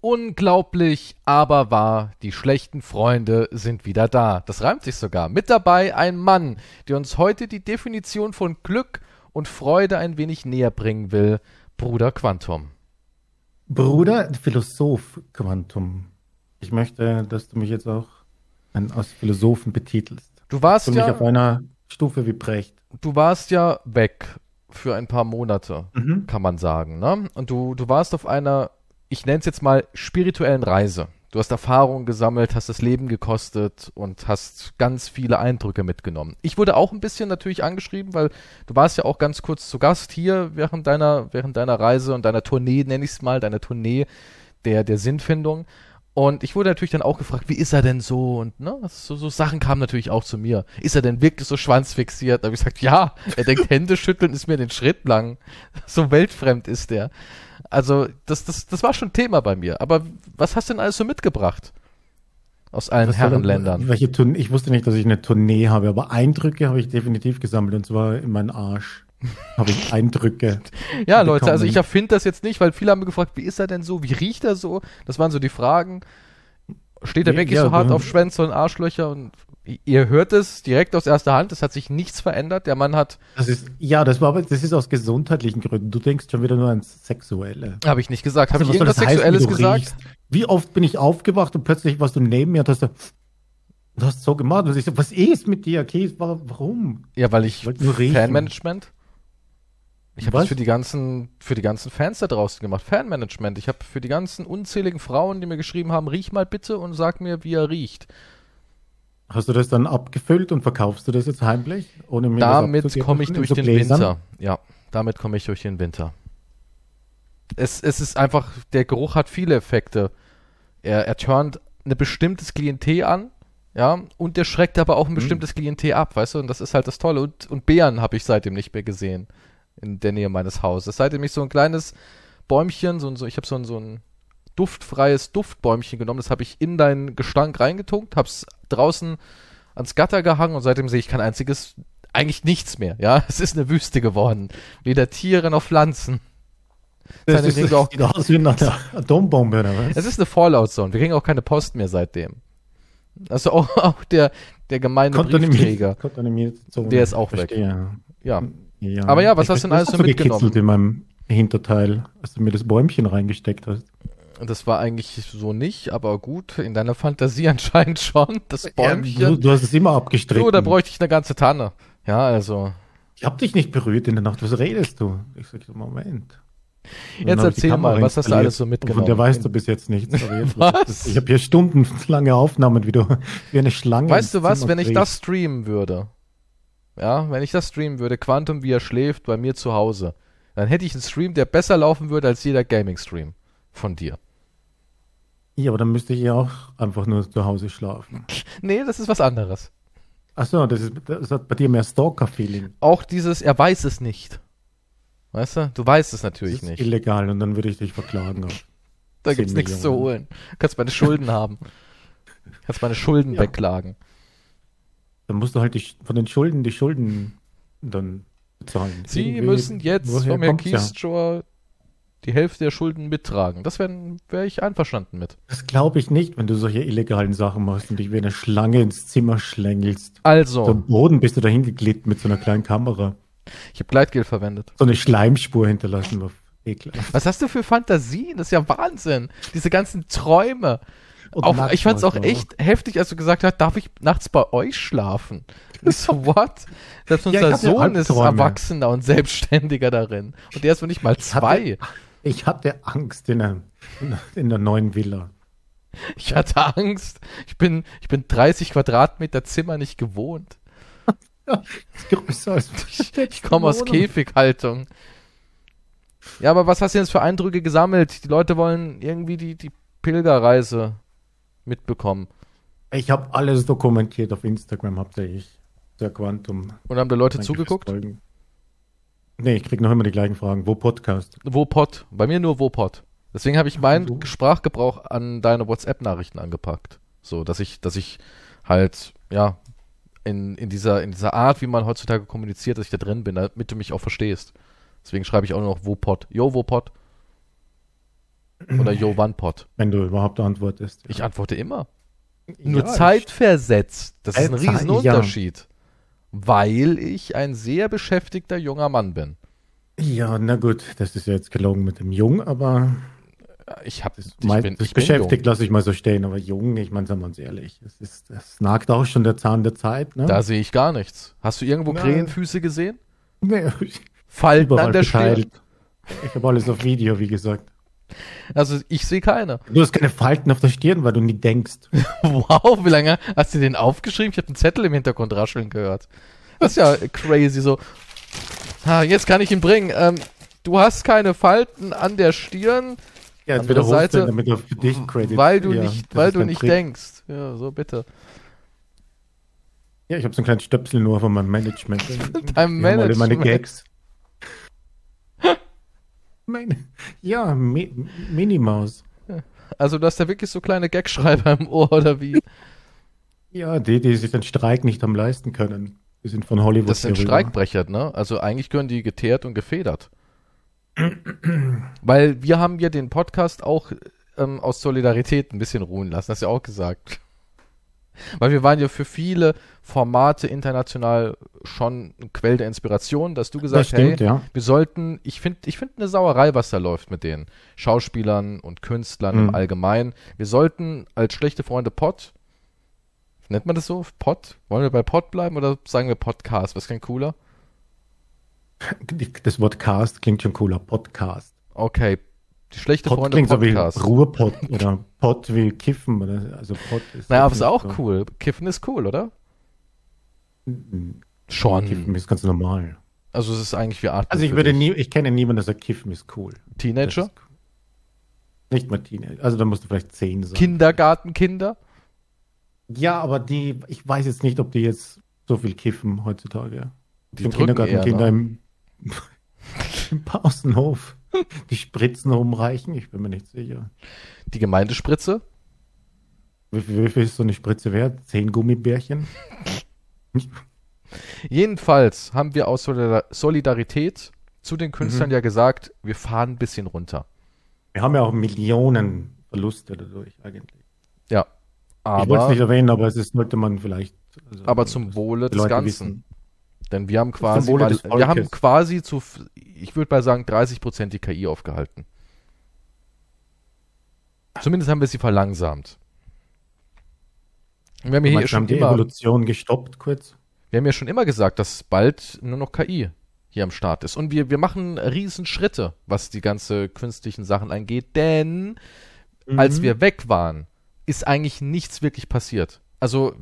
Unglaublich, aber wahr, die schlechten Freunde sind wieder da. Das reimt sich sogar. Mit dabei ein Mann, der uns heute die Definition von Glück und Freude ein wenig näher bringen will. Bruder Quantum. Bruder Philosoph Quantum. Ich möchte, dass du mich jetzt auch als Philosophen betitelst. Du warst du ja mich auf einer Stufe wie Brecht. Du warst ja weg für ein paar Monate, mhm. kann man sagen, ne? Und du du warst auf einer ich nenne es jetzt mal spirituellen Reise. Du hast Erfahrungen gesammelt, hast das Leben gekostet und hast ganz viele Eindrücke mitgenommen. Ich wurde auch ein bisschen natürlich angeschrieben, weil du warst ja auch ganz kurz zu Gast hier während deiner, während deiner Reise und deiner Tournee, nenne ich es mal, deiner Tournee der, der Sinnfindung. Und ich wurde natürlich dann auch gefragt, wie ist er denn so? Und ne, so, so Sachen kamen natürlich auch zu mir. Ist er denn wirklich so schwanzfixiert? Da habe ich gesagt, ja, er denkt, Hände schütteln ist mir den Schritt lang. So weltfremd ist er. Also, das, das, das war schon Thema bei mir. Aber was hast du denn alles so mitgebracht? Aus allen Herrenländern. Welche Tournee? Ich wusste nicht, dass ich eine Tournee habe, aber Eindrücke habe ich definitiv gesammelt und zwar in meinen Arsch. habe ich Eindrücke. ja, Leute, also ich erfinde das jetzt nicht, weil viele haben mir gefragt, wie ist er denn so? Wie riecht er so? Das waren so die Fragen. Steht er wirklich ja, so hart auf Schwänze und Arschlöcher und ihr hört es direkt aus erster Hand, es hat sich nichts verändert. Der Mann hat. Das ist, ja, das war aber, das ist aus gesundheitlichen Gründen. Du denkst schon wieder nur ans Sexuelle. Habe ich nicht gesagt. Habe also, ich irgendwas Sexuelles heißen, gesagt? Riechst? Wie oft bin ich aufgewacht und plötzlich warst du neben mir und hast du, du hast so gemacht. Und ich so, was ist mit dir? Okay, warum? Ja, weil ich, ich Fanmanagement. Ich habe das für die ganzen, für die ganzen Fans da draußen gemacht. Fanmanagement. Ich habe für die ganzen unzähligen Frauen, die mir geschrieben haben, riech mal bitte und sag mir, wie er riecht. Hast du das dann abgefüllt und verkaufst du das jetzt heimlich? Ohne mir damit komme ich durch so den Gläsern? Winter. Ja, damit komme ich durch den Winter. Es, es ist einfach, der Geruch hat viele Effekte. Er, er turnt ein bestimmtes Klientel an, ja, und der schreckt aber auch ein mhm. bestimmtes mhm. Klientel ab, weißt du, und das ist halt das Tolle. Und, und Bären habe ich seitdem nicht mehr gesehen in der Nähe meines Hauses. Seitdem ich so ein kleines Bäumchen, so, so ich habe so ein, so ein duftfreies Duftbäumchen genommen, das habe ich in deinen Gestank reingetunkt, hab's draußen ans Gatter gehangen und seitdem sehe ich kein einziges, eigentlich nichts mehr, ja. Es ist eine Wüste geworden. Weder Tiere noch Pflanzen. Das ist, das auch, sieht aus wie eine Atombombe, oder was? Es ist eine Fallout-Zone. Wir kriegen auch keine Post mehr seitdem. Also auch, auch der, der gemeine Briefträger. Der ist auch Verstehe. weg. Ja. ja. Aber ja, was ich hast du denn alles so mitgenommen? in meinem Hinterteil, als du mir das Bäumchen reingesteckt hast. Das war eigentlich so nicht, aber gut, in deiner Fantasie anscheinend schon. Das Bäumchen. Ja, du, du, hast es immer abgestritten. So, da bräuchte ich eine ganze Tanne. Ja, also. Ich hab dich nicht berührt in der Nacht. Was redest du? Ich sag, Moment. Jetzt erzähl mal, was hast du alles so mitgenommen? Von der weißt du bis jetzt nichts. Was? Ich habe hier stundenlange Aufnahmen, wie du wie eine Schlange. Weißt du was, wenn ich das streamen würde? Ja, wenn ich das streamen würde, Quantum wie er schläft bei mir zu Hause, dann hätte ich einen Stream, der besser laufen würde als jeder Gaming-Stream von dir. Ja, aber dann müsste ich ja auch einfach nur zu Hause schlafen. nee, das ist was anderes. Achso, das, ist, das hat bei dir mehr Stalker-Feeling. Auch dieses, er weiß es nicht. Weißt du? Du weißt es natürlich das ist nicht. Illegal und dann würde ich dich verklagen. da gibt's nichts zu holen. Du kannst meine Schulden haben. Du kannst meine Schulden ja. wegklagen. Dann musst du halt die, von den Schulden die Schulden dann bezahlen. Sie Irgendwie, müssen jetzt vom Herrn Keystrow die Hälfte der Schulden mittragen. Das wäre wär ich einverstanden mit. Das glaube ich nicht, wenn du solche illegalen Sachen machst und dich wie eine Schlange ins Zimmer schlängelst. Also. Am Boden bist du dahin geglitten mit so einer kleinen Kamera. Ich habe Gleitgel verwendet. So eine Schleimspur hinterlassen. Auf Was hast du für Fantasien? Das ist ja Wahnsinn. Diese ganzen Träume. Auch, ich fand es auch echt heftig, als du gesagt hast, darf ich nachts bei euch schlafen? so, what? Selbst unser ja, Sohn ist Erwachsener und Selbstständiger darin. Und der ist noch nicht mal zwei. Hatte, ich hatte Angst in der, in der neuen Villa. Ich hatte Angst. Ich bin, ich bin 30 Quadratmeter Zimmer nicht gewohnt. Ich, ich komme aus Käfighaltung. Ja, aber was hast du jetzt für Eindrücke gesammelt? Die Leute wollen irgendwie die, die Pilgerreise mitbekommen. Ich habe alles dokumentiert auf Instagram hauptsächlich. Der Quantum. Und haben da Leute zugeguckt? Folgen. Nee, ich krieg noch immer die gleichen Fragen. Wo Podcast? Wo Pod? Bei mir nur Wo Pod. Deswegen habe ich meinen so. Sprachgebrauch an deine WhatsApp-Nachrichten angepackt. So, dass ich, dass ich halt, ja, in, in, dieser, in dieser Art, wie man heutzutage kommuniziert, dass ich da drin bin, damit du mich auch verstehst. Deswegen schreibe ich auch nur noch Wo Pod. Yo, Wo Pod. Oder Yo One Pot. Wenn du überhaupt antwortest. Ja. Ich antworte immer. Nur ja, zeitversetzt. Das ist ein Riesenunterschied. Ja. Weil ich ein sehr beschäftigter junger Mann bin. Ja, na gut, das ist ja jetzt gelogen mit dem Jung, aber ich habe das, ich bin, das ich beschäftigt, lasse ich mal so stehen, aber jung, ich meine, sagen wir uns ehrlich, es ist, das nagt auch schon der Zahn der Zeit. Ne? Da sehe ich gar nichts. Hast du irgendwo Na, Krähenfüße gesehen? Nee. Falten an der Stirn? Ich habe alles auf Video, wie gesagt. Also ich sehe keine. Du hast keine Falten auf der Stirn, weil du nie denkst. wow, wie lange hast du den aufgeschrieben? Ich habe einen Zettel im Hintergrund rascheln gehört. Das ist ja crazy so. Ah, jetzt kann ich ihn bringen. Ähm, du hast keine Falten an der Stirn. Ja, jetzt wieder Seite, damit für dich Credit. Weil du ja, nicht, weil du nicht denkst. Ja, so bitte. Ja, ich habe so einen kleinen Stöpsel nur von meinem Management. Dein Management. meine Gags. Meine, ja, Mi Minimaus. Also du hast da wirklich so kleine Gagschreiber im Ohr oder wie? Ja, die, die sich den Streik nicht haben leisten können. Die sind von Hollywood. Das sind Streikbrecher, ne? Also eigentlich gehören die geteert und gefedert. Weil wir haben ja den Podcast auch ähm, aus Solidarität ein bisschen ruhen lassen, hast du ja auch gesagt. Weil wir waren ja für viele Formate international schon ein Quell der Inspiration, dass du gesagt hast, hey, ja. wir sollten, ich finde ich finde eine Sauerei, was da läuft mit den Schauspielern und Künstlern mhm. im Allgemeinen. Wir sollten als schlechte Freunde Pod, nennt man das so? Pod? Wollen wir bei Pod bleiben oder sagen wir Podcast? Was klingt cooler? Das Wort Cast klingt schon cooler. Podcast. Okay. Die schlechte Pod Freunde klingt Podcast. So wie Ruhrpott oder Pod wie Kiffen. Oder, also Pod ist naja, aber ist auch so. cool. Kiffen ist cool, oder? Schon. Kiffen ist ganz normal. Also es ist eigentlich wie Art. Also ich würde nie, ich kenne niemanden, der sagt, Kiffen ist cool. Teenager? Ist cool. Nicht mal Teenager. Also da musst du vielleicht zehn sein. Kindergartenkinder? Ja, aber die, ich weiß jetzt nicht, ob die jetzt so viel kiffen heutzutage. Die Kindergartenkinder im Im Pausenhof. Die Spritzen rumreichen, ich bin mir nicht sicher. Die Gemeindespritze? Wie viel, wie viel ist so eine Spritze wert? Zehn Gummibärchen? Jedenfalls haben wir aus Solidarität zu den Künstlern mhm. ja gesagt, wir fahren ein bisschen runter. Wir haben ja auch Millionen Verluste dadurch eigentlich. Ja. Aber, ich wollte es nicht erwähnen, aber es ist, sollte man vielleicht. Also, aber zum Wohle des Ganzen. Wissen. Denn wir haben quasi, mal, wir haben quasi zu, ich würde mal sagen, 30 Prozent die KI aufgehalten. Zumindest haben wir sie verlangsamt. Wir haben ja hier schon die immer, Evolution gestoppt kurz. Wir haben ja schon immer gesagt, dass bald nur noch KI hier am Start ist. Und wir, wir machen riesen Schritte, was die ganze künstlichen Sachen angeht, denn mhm. als wir weg waren, ist eigentlich nichts wirklich passiert. Also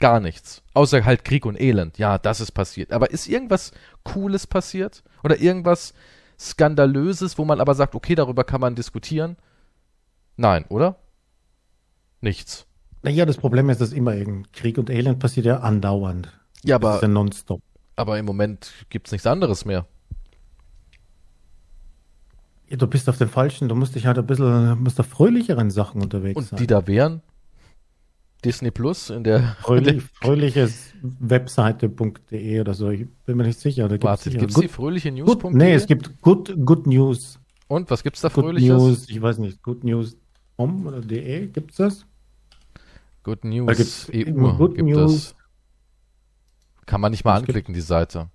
Gar nichts. Außer halt Krieg und Elend. Ja, das ist passiert. Aber ist irgendwas Cooles passiert? Oder irgendwas Skandalöses, wo man aber sagt, okay, darüber kann man diskutieren? Nein, oder? Nichts. Naja, das Problem ist, dass immer irgendein Krieg und Elend passiert ja andauernd. Ja, aber. Das ist ja nonstop. Aber im Moment gibt es nichts anderes mehr. Ja, du bist auf dem falschen, du musst dich halt ein bisschen, musst auf fröhlicheren Sachen unterwegs und sein. Und die da wären? Disney Plus in der Fröhlich, fröhliches Webseite.de oder so. Ich bin mir nicht sicher. Da gibt's Warte, gibt es die fröhliche News? Good, nee, es gibt Good, Good News. Und was gibt's da Good Fröhliches? News, ich weiß nicht, Good News.com oder de, gibt's das? Good News EU Good gibt News. es. Kann man nicht mal anklicken, die Seite.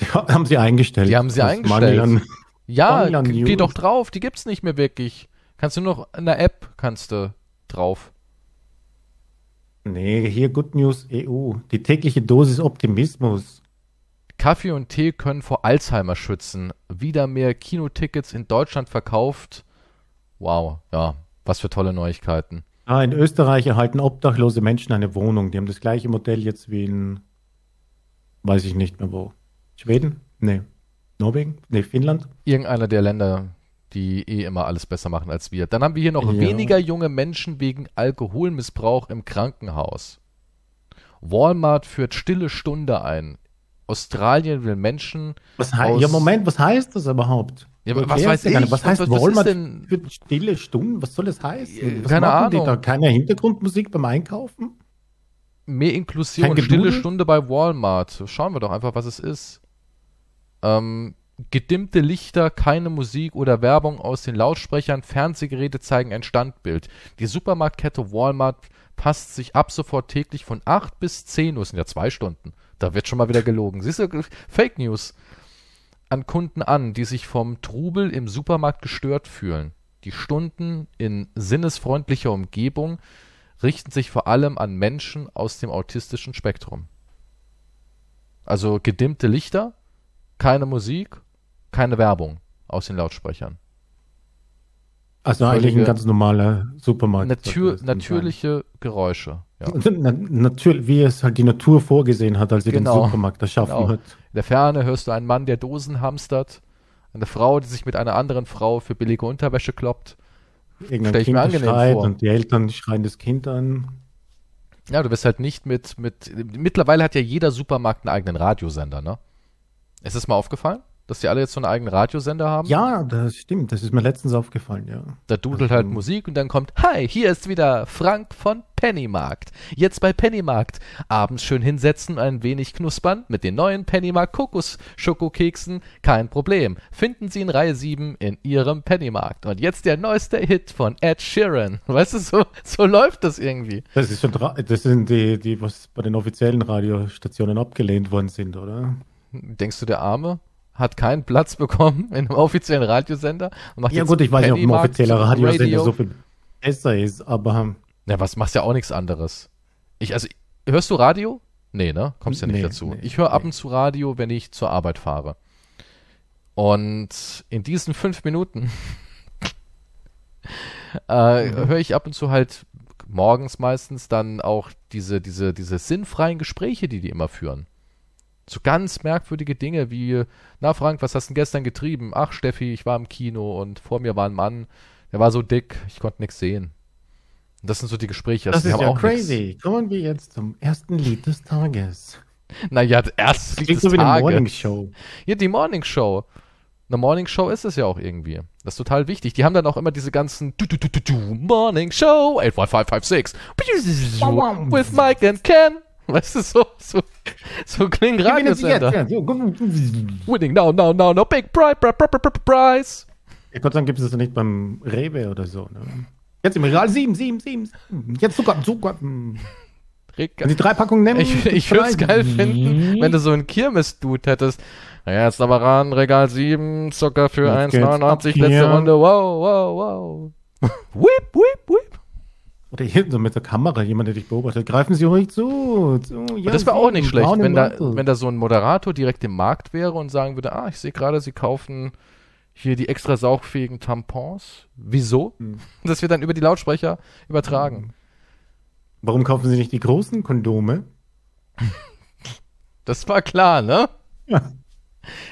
Die haben sie eingestellt. Die haben sie eingestellt. An, ja, geh doch drauf, die gibt's nicht mehr wirklich. Kannst du noch in der App kannst du drauf. Nee, hier Good News EU. Die tägliche Dosis Optimismus. Kaffee und Tee können vor Alzheimer schützen. Wieder mehr Kinotickets in Deutschland verkauft. Wow, ja, was für tolle Neuigkeiten. Ah, in Österreich erhalten obdachlose Menschen eine Wohnung. Die haben das gleiche Modell jetzt wie in, weiß ich nicht mehr wo. Schweden? Nee. Norwegen? Nee, Finnland? Irgendeiner der Länder, die eh immer alles besser machen als wir. Dann haben wir hier noch ja. weniger junge Menschen wegen Alkoholmissbrauch im Krankenhaus. Walmart führt stille Stunde ein. Australien will Menschen. Was heißt, ja, Moment, was heißt das überhaupt? Ja, was, was weiß ich? Was heißt was, Walmart was denn? für stille Stunden? Was soll das heißen? Was Keine Ahnung. Die da? Keine Hintergrundmusik beim Einkaufen? Mehr Inklusion, stille Stunde bei Walmart. Schauen wir doch einfach, was es ist. Ähm, gedimmte Lichter, keine Musik oder Werbung aus den Lautsprechern, Fernsehgeräte zeigen ein Standbild. Die Supermarktkette Walmart passt sich ab sofort täglich von 8 bis 10 Uhr, sind ja zwei Stunden. Da wird schon mal wieder gelogen. Siehst du, Fake News. An Kunden an, die sich vom Trubel im Supermarkt gestört fühlen. Die Stunden in sinnesfreundlicher Umgebung richten sich vor allem an Menschen aus dem autistischen Spektrum. Also gedimmte Lichter, keine Musik, keine Werbung aus den Lautsprechern. Also eigentlich ein ganz normaler Supermarkt. Natür natürliche Geräusche. Ja. Na, natürlich, wie es halt die Natur vorgesehen hat, als sie genau. den Supermarkt erschaffen genau. hat. In der Ferne hörst du einen Mann, der Dosen hamstert, eine Frau, die sich mit einer anderen Frau für billige Unterwäsche kloppt. Irgendein Kind mir angenehm schreit vor. und die Eltern schreien das Kind an. Ja, du wirst halt nicht mit, mit. Mittlerweile hat ja jeder Supermarkt einen eigenen Radiosender, ne? Ist es mal aufgefallen? Dass die alle jetzt so einen eigenen Radiosender haben? Ja, das stimmt. Das ist mir letztens aufgefallen, ja. Da dudelt also, halt Musik und dann kommt, hi, hier ist wieder Frank von Pennymarkt. Jetzt bei Pennymarkt. Abends schön hinsetzen, ein wenig knuspern mit den neuen Pennymarkt Kokos Schokokeksen. Kein Problem. Finden Sie in Reihe 7 in Ihrem Pennymarkt. Und jetzt der neueste Hit von Ed Sheeran. Weißt du, so, so läuft das irgendwie. Das ist schon, das sind die, die, was bei den offiziellen Radiostationen abgelehnt worden sind, oder? Denkst du, der Arme? Hat keinen Platz bekommen in einem offiziellen Radiosender. ja gut, ich weiß nicht, ob ein offizieller Radiosender Radio. so viel besser ist, aber... Ja, was machst ja auch nichts anderes. Ich, also, hörst du Radio? Nee, ne? Kommst ja nicht nee, dazu. Nee, ich höre ab und zu Radio, wenn ich zur Arbeit fahre. Und in diesen fünf Minuten äh, mhm. höre ich ab und zu halt morgens meistens dann auch diese, diese, diese sinnfreien Gespräche, die die immer führen. So ganz merkwürdige Dinge wie, na Frank, was hast du denn gestern getrieben? Ach Steffi, ich war im Kino und vor mir war ein Mann, der war so dick, ich konnte nichts sehen. Und das sind so die Gespräche. Das ist ja crazy. Nix. Kommen wir jetzt zum ersten Lied des Tages. Naja, das erste Lied des so Tages. Die Morning Show. Ja, die Morning Show. Eine Morning Show ist es ja auch irgendwie. Das ist total wichtig. Die haben dann auch immer diese ganzen du, du, du, du, du, Morning Show 85556 with Mike and Ken. Weißt du, so, so, so klingen Radiosender. Winning now, now, now, no big prize, prize. Ja, Gott sei Dank gibt es das nicht beim Rewe oder so. Ne? Jetzt im Regal 7, 7, 7. Jetzt Zucker, Zucker. Wenn die drei Packungen nehmen. Ich, ich würde es geil finden, wenn du so einen Kirmes-Dude hättest. Naja, jetzt aber ran, Regal 7, Zucker für 1,89, letzte Runde. Wow, wow, wow. whip, whip, whip. Oder hier so mit der Kamera, jemand, der dich beobachtet. Greifen Sie ruhig zu. zu ja, das wäre auch nicht schlecht, wenn da, wenn da so ein Moderator direkt im Markt wäre und sagen würde, ah, ich sehe gerade, Sie kaufen hier die extra saugfähigen Tampons. Wieso? Hm. Das wird dann über die Lautsprecher übertragen. Hm. Warum kaufen Sie nicht die großen Kondome? Das war klar, ne? Ja.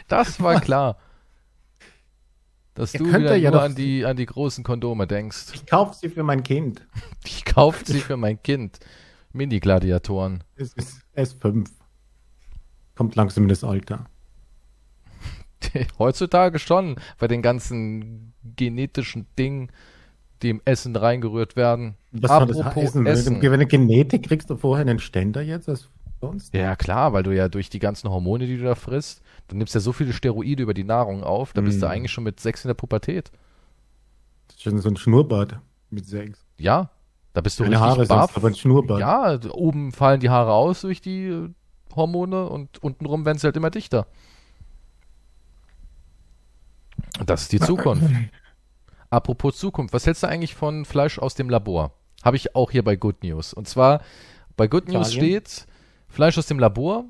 Das war klar. Dass Ihr du wieder ja nur an die, an die großen Kondome denkst. Ich kaufe sie für mein Kind. Ich kaufe sie für mein Kind. Mini-Gladiatoren. Es ist S5. Kommt langsam in das Alter. Heutzutage schon, bei den ganzen genetischen Dingen, die im Essen reingerührt werden. Was Apropos soll das heißen? Essen. Wenn du Genetik kriegst du vorher einen Ständer jetzt als sonst? Ja, klar, weil du ja durch die ganzen Hormone, die du da frisst, du nimmst ja so viele Steroide über die Nahrung auf, da bist du eigentlich schon mit sechs in der Pubertät. Das ist schon so ein Schnurrbart mit sechs. Ja, da bist du Deine richtig Haare baff. aber ein Schnurrbart. Ja, oben fallen die Haare aus durch die äh, Hormone und untenrum werden sie halt immer dichter. Das ist die Zukunft. Apropos Zukunft, was hältst du eigentlich von Fleisch aus dem Labor? Habe ich auch hier bei Good News. Und zwar bei Good News steht Fleisch aus dem Labor,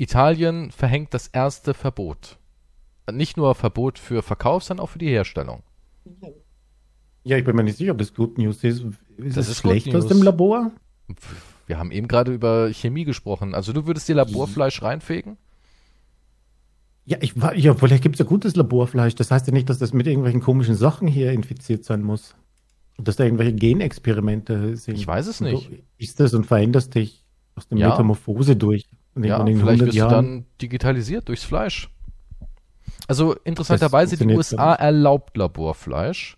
Italien verhängt das erste Verbot. Nicht nur Verbot für Verkauf, sondern auch für die Herstellung. Ja, ich bin mir nicht sicher, ob das Good News ist. Ist das es ist schlecht aus dem Labor? Wir haben eben gerade über Chemie gesprochen. Also du würdest dir Laborfleisch reinfegen? Ja, ich, ja vielleicht gibt es ja gutes Laborfleisch. Das heißt ja nicht, dass das mit irgendwelchen komischen Sachen hier infiziert sein muss. Dass da irgendwelche Genexperimente sind. Ich weiß es nicht. Du isst das und veränderst dich aus der ja. Metamorphose durch. Ja, vielleicht wirst Jahren. du dann digitalisiert durchs Fleisch. Also interessanterweise, die USA erlaubt Laborfleisch.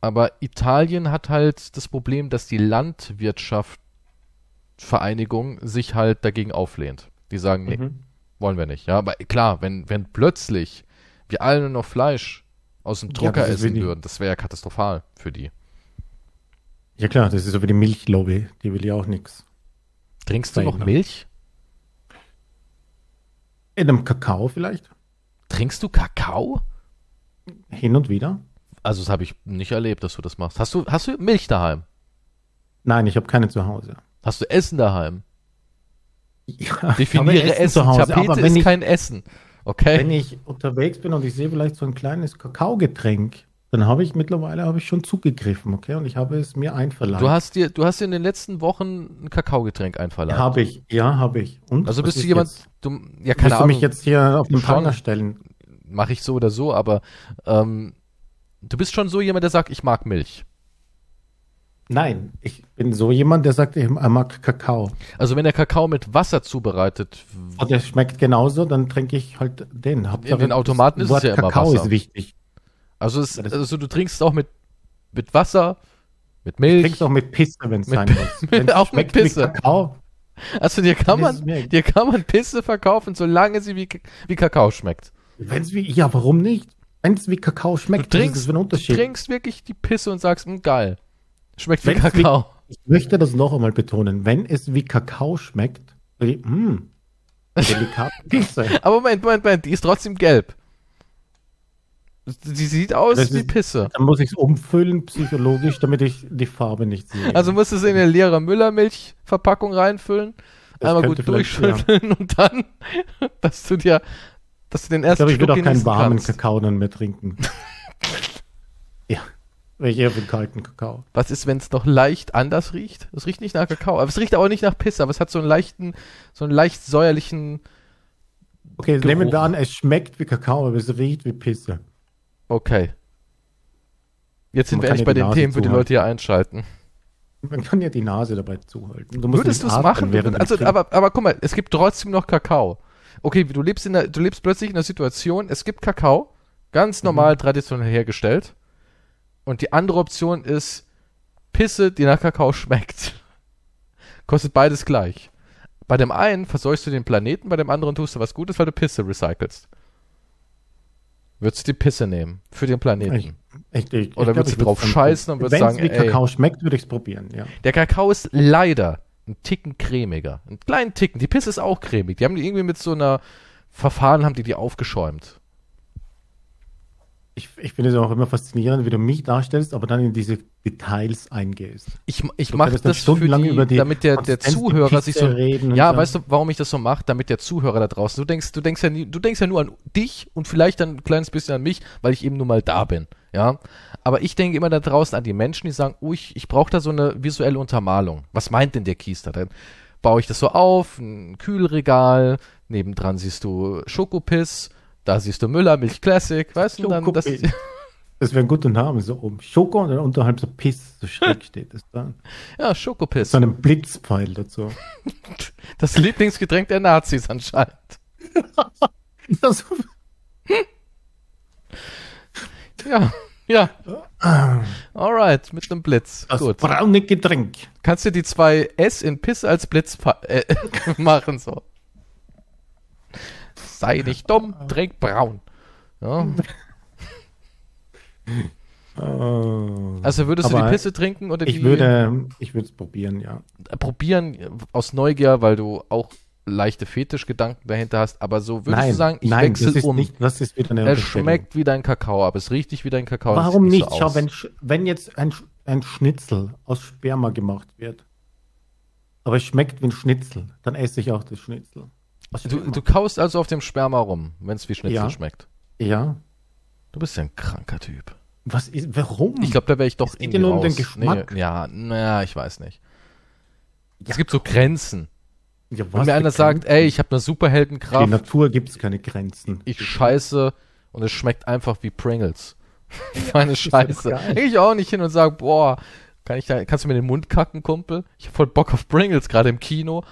Aber Italien hat halt das Problem, dass die Landwirtschaftsvereinigung sich halt dagegen auflehnt. Die sagen, nee, mhm. wollen wir nicht. Ja, aber klar, wenn, wenn plötzlich wir alle nur noch Fleisch aus dem Drucker ja, essen würden, das wäre ja katastrophal für die. Ja klar, das ist so wie die Milchlobby, die will ja auch nichts. Trinkst du noch Milch? In einem Kakao vielleicht. Trinkst du Kakao? Hin und wieder. Also das habe ich nicht erlebt, dass du das machst. Hast du, hast du Milch daheim? Nein, ich habe keine zu Hause. Hast du Essen daheim? Ja, Definiere Essen. Essen. Hause, Tapete ist ich, kein Essen. Okay. Wenn ich unterwegs bin und ich sehe vielleicht so ein kleines Kakaogetränk, dann habe ich mittlerweile habe ich schon zugegriffen, okay? Und ich habe es mir einverleibt. Du hast dir, du hast dir in den letzten Wochen ein Kakaogetränk einverleibt. Habe ich, ja, habe ich. Und also bist du jemand, jetzt, du, ja keine Ahnung. du mich jetzt hier auf den Pranger stellen? Mache ich so oder so, aber ähm, du bist schon so jemand, der sagt, ich mag Milch. Nein, ich bin so jemand, der sagt, ich mag Kakao. Also wenn der Kakao mit Wasser zubereitet. Und der schmeckt genauso, dann trinke ich halt den. Hauptsache, in den Automaten ist es ja Kakao immer Wasser. ist wichtig. Also, es, also du trinkst auch mit, mit Wasser, mit Milch. Du trinkst auch mit Pisse, wenn es sein muss. Mit, auch mit Pisse. Kakao. Also dir kann man, dir kann man Pisse verkaufen, solange sie wie, wie Kakao schmeckt. Wenn's wie, ja, warum nicht? Wenn es wie Kakao schmeckt, du trinkst, ist für ein Unterschied. Du trinkst wirklich die Pisse und sagst, hm, geil. Schmeckt wie Kakao. Wie, ich möchte das noch einmal betonen. Wenn es wie Kakao schmeckt, mh, hm, delikate Pisse. Aber Moment, Moment, Moment, die ist trotzdem gelb. Sie sieht aus das wie ist, Pisse. Dann muss ich es umfüllen psychologisch, damit ich die Farbe nicht sehe. Also musst du es in eine leere Müllermilchverpackung reinfüllen, das einmal gut durchschütteln ja. und dann, dass du dir, dass du den ersten Ich glaube, ich würde auch keinen warmen kannst. Kakao dann mehr trinken. ja. Ich eher für kalten Kakao. Was ist, wenn es noch leicht anders riecht? Es riecht nicht nach Kakao, aber es riecht auch nicht nach Pisse, aber es hat so einen leichten, so einen leicht säuerlichen. Okay, Geruch. nehmen wir an, es schmeckt wie Kakao, aber es riecht wie Pisse. Okay. Jetzt sind wir endlich bei den Themen, für die Leute hier einschalten. Man kann ja die Nase dabei zuhalten. Du Würdest du es machen? Also, aber, aber guck mal, es gibt trotzdem noch Kakao. Okay, du lebst, in der, du lebst plötzlich in einer Situation, es gibt Kakao, ganz mhm. normal, mhm. traditionell hergestellt. Und die andere Option ist Pisse, die nach Kakao schmeckt. Kostet beides gleich. Bei dem einen verseuchst du den Planeten, bei dem anderen tust du was Gutes, weil du Pisse recycelst. Würdest du die Pisse nehmen für den Planeten? Ich, ich, ich, Oder würdest du drauf scheißen und würdest sagen, wie ey, Kakao schmeckt, würde ich es probieren, ja. Der Kakao ist leider ein Ticken cremiger. Einen kleinen Ticken. Die Pisse ist auch cremig. Die haben die irgendwie mit so einer Verfahren haben die die aufgeschäumt ich, ich finde es auch immer faszinierend, wie du mich darstellst, aber dann in diese Details eingehst. Ich, ich mache das, für die, die, damit der, der Zuhörer sich so. Ja, so. weißt du, warum ich das so mache? Damit der Zuhörer da draußen. Du denkst, du denkst ja nie, du denkst ja nur an dich und vielleicht dann ein kleines bisschen an mich, weil ich eben nur mal da bin. Ja. Aber ich denke immer da draußen an die Menschen, die sagen, oh, ich, ich brauche da so eine visuelle Untermalung. Was meint denn der Kies da? Dann baue ich das so auf, ein Kühlregal, nebendran siehst du Schokopiss da siehst du Müller, Milch Classic, weißt du, dann das. Das wäre ein guter Name, so oben Schoko und dann unterhalb so Piss, so schräg steht es dann. Ja, Schokopiss. So einem Blitzpfeil dazu. Das Lieblingsgetränk der Nazis anscheinend. das ja, ja. Alright, mit einem Blitz. Das Gut. braune Getränk. Kannst du die zwei S in Piss als Blitz äh, machen, so sei nicht dumm, trink braun. Ja. Also würdest Aber du die Pisse trinken oder ich die? Würde, ich würde es probieren, ja. Probieren aus Neugier, weil du auch leichte Fetischgedanken dahinter hast, aber so würdest nein, du sagen, ich nein, wechsle um. Nicht, das ist wieder eine es schmeckt wie dein Kakao, aber es riecht nicht wie dein Kakao. Warum nicht? So Schau, wenn, wenn jetzt ein, ein Schnitzel aus Sperma gemacht wird, aber es schmeckt wie ein Schnitzel, dann esse ich auch das Schnitzel. Du, du kaust also auf dem Sperma rum, wenn es wie Schnitzel ja. schmeckt. Ja. Du bist ja ein kranker Typ. Was ist, warum? Ich glaube, da wäre ich doch irgendwie nur um den Geschmack. Nee, ja, naja, ich weiß nicht. Ja, es gibt so Grenzen. Ja, Wenn mir einer sagt, ey, ich habe eine Superheldenkraft. In der Natur gibt es keine Grenzen. Ich scheiße und es schmeckt einfach wie Pringles. Meine Scheiße. Ich auch nicht hin und sage, boah, kann ich da, kannst du mir den Mund kacken, Kumpel? Ich hab voll Bock auf Pringles, gerade im Kino.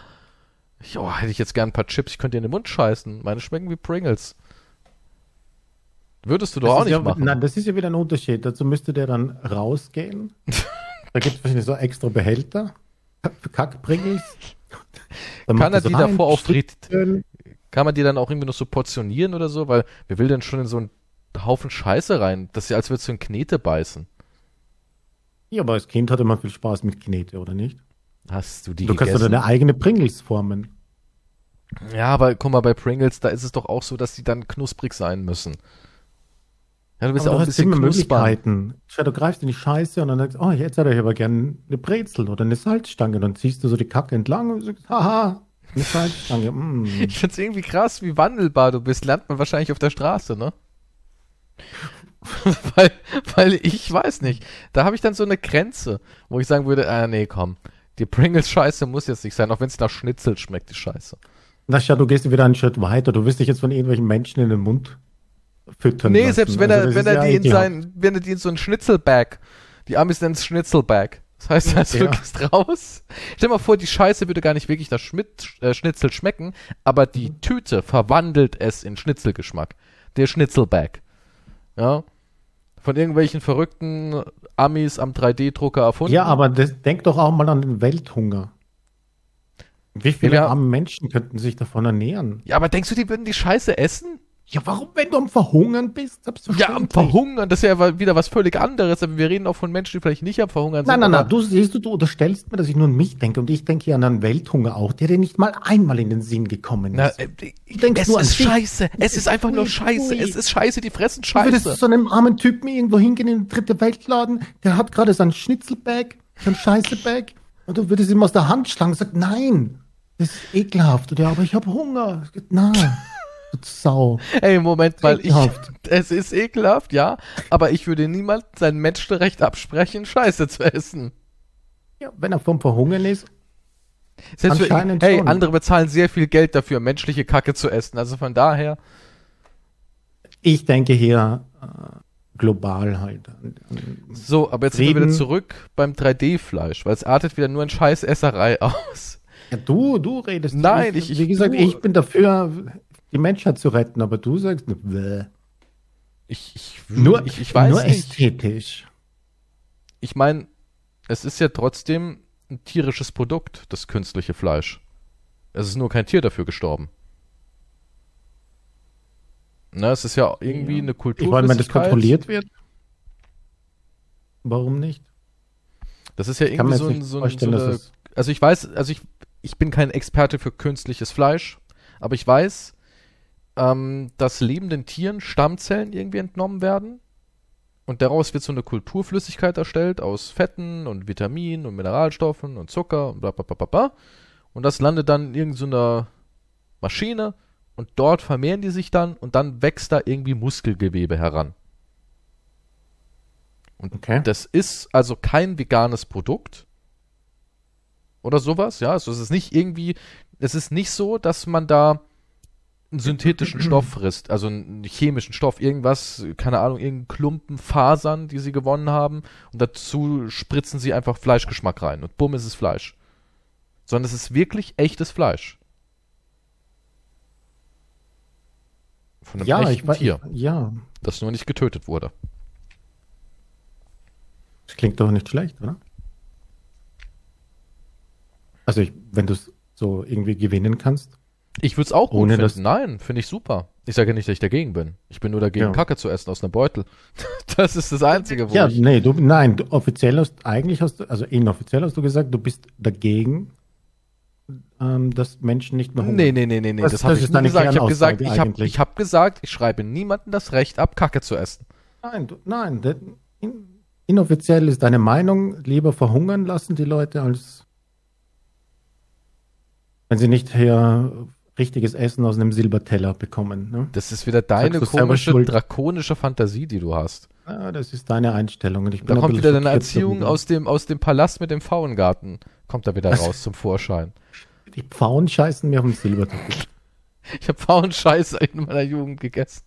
Ich, oh, hätte ich jetzt gern ein paar Chips, ich könnte dir in den Mund scheißen. Meine schmecken wie Pringles. Würdest du doch das auch nicht ja, machen. Nein, das ist ja wieder ein Unterschied. Dazu müsste der dann rausgehen. da gibt es wahrscheinlich so extra Behälter für Kackpringles. Kann er die davor auch frittieren? Kann man die dann auch irgendwie noch so portionieren oder so? Weil wer will denn schon in so einen Haufen Scheiße rein? Das ist ja, als würdest du in Knete beißen. Ja, aber als Kind hatte man viel Spaß mit Knete, oder nicht? Hast du die Du kannst gegessen? deine eigene Pringles formen. Ja, aber guck mal, bei Pringles, da ist es doch auch so, dass die dann knusprig sein müssen. Ja, du bist aber ja auch ein bisschen. Möglichkeiten. Schau, du greifst in die Scheiße und dann sagst oh, jetzt hätte ich aber gerne eine Brezel oder eine Salzstange. Dann ziehst du so die Kacke entlang und sagst, haha, eine Salzstange. Mm. Ich find's irgendwie krass, wie wandelbar du bist. Lernt man wahrscheinlich auf der Straße, ne? weil, weil ich weiß nicht. Da habe ich dann so eine Grenze, wo ich sagen würde, ah nee, komm. Die Pringles-Scheiße muss jetzt nicht sein, auch wenn es nach Schnitzel schmeckt, die Scheiße. Na schau, du gehst wieder einen Schritt weiter. Du wirst dich jetzt von irgendwelchen Menschen in den Mund füttern Nee, lassen. selbst wenn also er, wenn er die in sein, wenn er die in so ein Schnitzelbag, die Amis nennen es Schnitzelbag. Das heißt, ja. du gehst raus. Stell dir mal vor, die Scheiße würde gar nicht wirklich das Schmidt, äh, Schnitzel schmecken, aber die. Tüte verwandelt es in Schnitzelgeschmack. Der Schnitzelbag. Ja. Von irgendwelchen verrückten Amis am 3D-Drucker erfunden. Ja, aber das, denk doch auch mal an den Welthunger. Wie viele ja, arme Menschen könnten sich davon ernähren? Ja, aber denkst du, die würden die Scheiße essen? Ja, warum, wenn du am Verhungern bist? Ja, am Verhungern, das ist ja wieder was völlig anderes. Aber wir reden auch von Menschen, die vielleicht nicht am Verhungern sind. Nein, nein, nein, du siehst du, du unterstellst mir, dass ich nur an mich denke. Und ich denke hier an einen Welthunger auch, der dir nicht mal einmal in den Sinn gekommen ist. Na, äh, es ist scheiße. Es ist einfach nur scheiße. Es ist scheiße, die fressen scheiße. Du würdest zu so einem armen Typen irgendwo hingehen in den dritte Weltladen, der hat gerade sein Schnitzelbag, sein Scheißebag, und du würdest ihm aus der Hand schlagen und sagst, nein, das ist ekelhaft. Oder, aber ich habe Hunger. Nein. Sau. Ey, Moment mal, ich, es ist ekelhaft, ja, aber ich würde niemand sein Menschenrecht absprechen, Scheiße zu essen. Ja, wenn er vom Verhungern ist. Selbst für, hey, schon. andere bezahlen sehr viel Geld dafür, menschliche Kacke zu essen. Also von daher. Ich denke hier äh, global halt. So, aber jetzt Frieden. sind wir wieder zurück beim 3D-Fleisch, weil es artet wieder nur in Scheißesserei aus. Ja, du, du redest. Nein, ich, ich wie gesagt, du, ich bin dafür, die Menschheit zu retten, aber du sagst, bäh. Ich, ich, nur, ich, ich weiß nur nicht. ästhetisch. Ich meine, es ist ja trotzdem ein tierisches Produkt, das künstliche Fleisch. Es ist nur kein Tier dafür gestorben. Na, es ist ja irgendwie ja. eine Kultur. Ich meine, wenn das kontrolliert wird. Warum nicht? Das ist ja irgendwie so ein, so, ein, so eine, Also ich weiß, also ich, ich bin kein Experte für künstliches Fleisch, aber ich weiß, ähm, dass lebenden Tieren Stammzellen irgendwie entnommen werden. Und daraus wird so eine Kulturflüssigkeit erstellt aus Fetten und Vitaminen und Mineralstoffen und Zucker und bla bla bla bla. bla. Und das landet dann in irgendeiner Maschine und dort vermehren die sich dann und dann wächst da irgendwie Muskelgewebe heran. Und okay. das ist also kein veganes Produkt oder sowas, ja. Also es ist nicht irgendwie, es ist nicht so, dass man da einen synthetischen Stoff frisst, also einen chemischen Stoff, irgendwas, keine Ahnung, irgendeinen Klumpen Fasern, die sie gewonnen haben und dazu spritzen sie einfach Fleischgeschmack rein und bumm ist es Fleisch. Sondern es ist wirklich echtes Fleisch. Von einem ja, echten ich weiß, Tier. Ja. Das nur nicht getötet wurde. Das klingt doch nicht schlecht, oder? Also ich, wenn du es so irgendwie gewinnen kannst. Ich würde es auch gut Ohne finden. Das Nein, finde ich super. Ich sage ja nicht, dass ich dagegen bin. Ich bin nur dagegen, ja. Kacke zu essen aus einem Beutel. Das ist das Einzige, wo Ja, ich nee, du, nein, du, offiziell hast, eigentlich hast du, also inoffiziell hast du gesagt, du bist dagegen, ähm, dass Menschen nicht mehr hungern. Nee, nee, nee, nee, nee. Das, das habe ich nicht gesagt. Ich habe gesagt, ich habe hab gesagt, ich schreibe niemandem das Recht ab, Kacke zu essen. Nein, du, nein, in, inoffiziell ist deine Meinung, lieber verhungern lassen die Leute, als wenn sie nicht hier richtiges Essen aus einem Silberteller bekommen. Ne? Das ist wieder deine komische, drakonische Fantasie, die du hast. Ja, das ist deine Einstellung. Und ich bin da kommt wieder deine Erziehung aus dem, aus dem Palast mit dem Pfauengarten. Kommt da wieder raus zum Vorschein. Die Pfauen scheißen mir auf dem Silberteppich. ich habe Pfauenscheiße in meiner Jugend gegessen.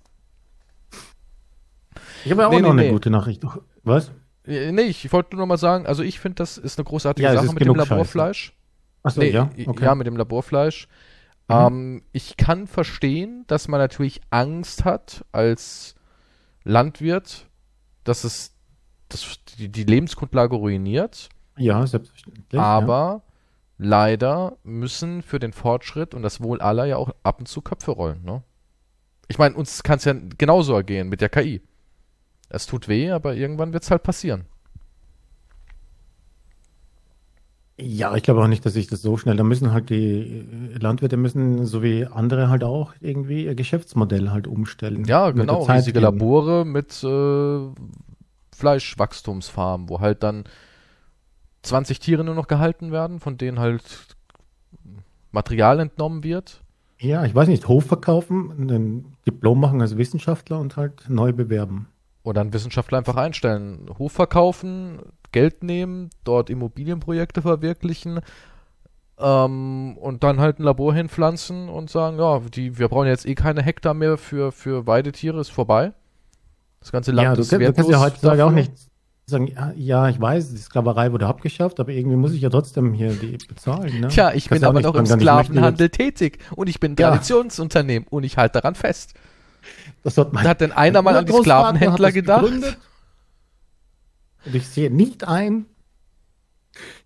Ich habe ja auch nee, noch nee, eine nee. gute Nachricht. Was? Nee, ich wollte nur noch mal sagen, also ich finde, das ist eine großartige ja, Sache mit dem Laborfleisch. Achso, nee, ja? Okay. Ja, mit dem Laborfleisch. Mhm. Ähm, ich kann verstehen, dass man natürlich Angst hat als Landwirt, dass es dass die, die Lebensgrundlage ruiniert. Ja, selbstverständlich. Aber leider müssen für den Fortschritt und das Wohl aller ja auch ab und zu Köpfe rollen. Ne? Ich meine, uns kann es ja genauso ergehen mit der KI. Es tut weh, aber irgendwann wird es halt passieren. Ja, ich glaube auch nicht, dass sich das so schnell. Da müssen halt die Landwirte müssen, so wie andere halt auch, irgendwie ihr Geschäftsmodell halt umstellen. Ja, genau. Riesige gehen. Labore mit äh, Fleischwachstumsfarmen, wo halt dann 20 Tiere nur noch gehalten werden, von denen halt Material entnommen wird. Ja, ich weiß nicht, Hof verkaufen, ein Diplom machen als Wissenschaftler und halt neu bewerben. Oder einen Wissenschaftler einfach einstellen. Hof verkaufen, Geld nehmen, dort Immobilienprojekte verwirklichen ähm, und dann halt ein Labor hinpflanzen und sagen, ja, die, wir brauchen jetzt eh keine Hektar mehr für, für Weidetiere, ist vorbei. Das ganze Land ja, du, ist wertlos. Du kannst ja heutzutage dafür. auch nicht sagen, ja, ja, ich weiß, die Sklaverei wurde abgeschafft, aber irgendwie muss ich ja trotzdem hier die bezahlen. Ne? Tja, ich bin aber noch im Sklavenhandel tätig und ich bin Traditionsunternehmen und ich halte daran fest. Das hat, mein, hat denn einer mal an die Sklavenhändler gedacht? Gegründet. Und ich sehe nicht ein,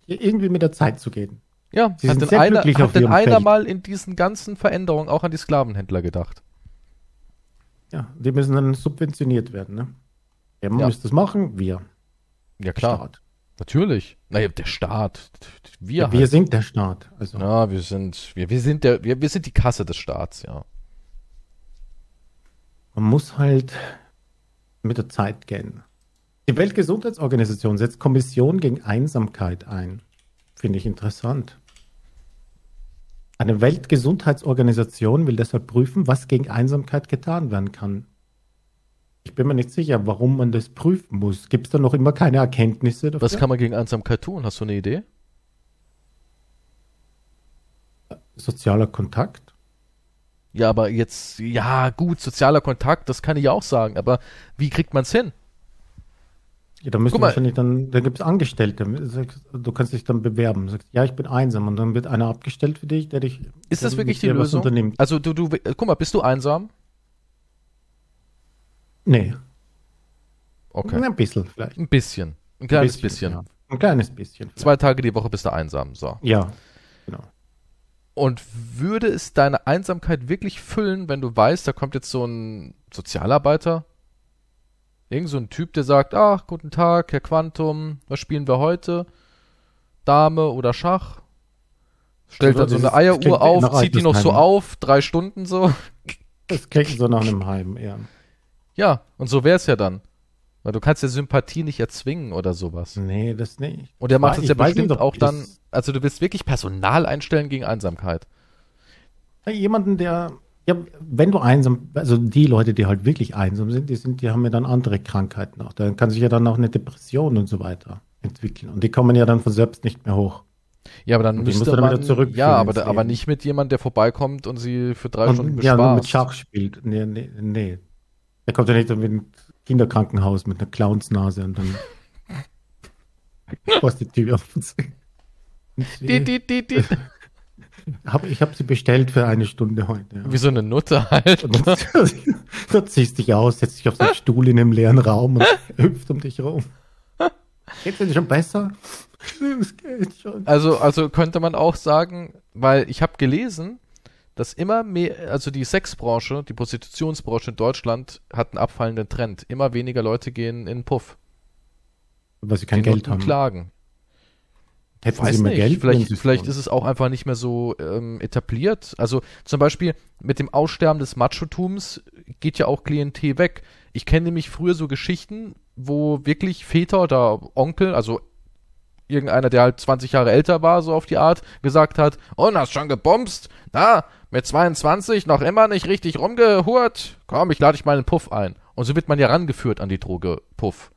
hier irgendwie mit der Zeit zu gehen. Ja, Sie hat denn einer, hat denn einer mal in diesen ganzen Veränderungen auch an die Sklavenhändler gedacht? Ja, die müssen dann subventioniert werden, ne? Wer ja. muss das machen? Wir. Ja, klar. Staat. Natürlich. Naja, der Staat. Wir, ja, wir halt. sind der Staat. Also. Ja, wir sind, wir, wir sind der, wir, wir sind die Kasse des Staats, ja. Man muss halt mit der Zeit gehen. Die Weltgesundheitsorganisation setzt Kommission gegen Einsamkeit ein. Finde ich interessant. Eine Weltgesundheitsorganisation will deshalb prüfen, was gegen Einsamkeit getan werden kann. Ich bin mir nicht sicher, warum man das prüfen muss. Gibt es da noch immer keine Erkenntnisse dafür? Was kann man gegen Einsamkeit tun? Hast du eine Idee? Sozialer Kontakt. Ja, aber jetzt, ja, gut, sozialer Kontakt, das kann ich auch sagen, aber wie kriegt man es hin? Ja, da müssen wahrscheinlich dann, da gibt es Angestellte. Du kannst dich dann bewerben. Sagst, ja, ich bin einsam und dann wird einer abgestellt für dich, der dich. Ist das wirklich die Lösung? Also du, du, guck mal, bist du einsam? Nee. Okay. Ein bisschen vielleicht. Ein bisschen. Ein kleines ein bisschen. bisschen. Ja. Ein kleines bisschen. Vielleicht. Zwei Tage die Woche bist du einsam. So. Ja, genau. Und würde es deine Einsamkeit wirklich füllen, wenn du weißt, da kommt jetzt so ein Sozialarbeiter, irgend so ein Typ, der sagt, ach, guten Tag, Herr Quantum, was spielen wir heute? Dame oder Schach? Stellt also dann so eine Eieruhr auf, zieht die noch so auf, drei Stunden so. Das klingt so nach einem Heim, eher. Ja, und so wäre es ja dann. Weil du kannst ja Sympathie nicht erzwingen oder sowas. Nee, das nicht. Und der macht es ja bestimmt nicht, auch dann, also du willst wirklich Personal einstellen gegen Einsamkeit. Jemanden, der, ja, wenn du einsam, also die Leute, die halt wirklich einsam sind, die sind, die haben ja dann andere Krankheiten auch. Da kann sich ja dann auch eine Depression und so weiter entwickeln. Und die kommen ja dann von selbst nicht mehr hoch. Ja, aber dann müsste man, wieder zurück. Ja, aber, da, aber nicht mit jemandem, der vorbeikommt und sie für drei und, Stunden bespaßt. Ja, nur mit Schach spielt. Nee, nee, nee. Er kommt ja nicht mit einem Kinderkrankenhaus mit einer Clownsnase und dann was die Tür offen. Die, die, die, die. Hab, ich habe sie bestellt für eine Stunde heute. Ja. Wie so eine Nutte halt. du ziehst dich aus, setzt dich auf den Stuhl in einem leeren Raum und hüpft um dich rum. Geht's dir schon besser? Es geht schon. Also, also könnte man auch sagen, weil ich habe gelesen, dass immer mehr, also die Sexbranche, die Prostitutionsbranche in Deutschland hat einen abfallenden Trend. Immer weniger Leute gehen in Puff. Weil sie kein Geld haben. klagen. Hätten Weiß sie nicht. Geld? Vielleicht, vielleicht ist es auch einfach nicht mehr so ähm, etabliert. Also zum Beispiel mit dem Aussterben des Machotums geht ja auch Klientel weg. Ich kenne nämlich früher so Geschichten, wo wirklich Väter oder Onkel, also irgendeiner, der halt 20 Jahre älter war, so auf die Art, gesagt hat, und oh, hast schon gebomst? Na, mit 22 noch immer nicht richtig rumgehurt? Komm, ich lade dich mal in den Puff ein. Und so wird man ja rangeführt an die Droge Puff.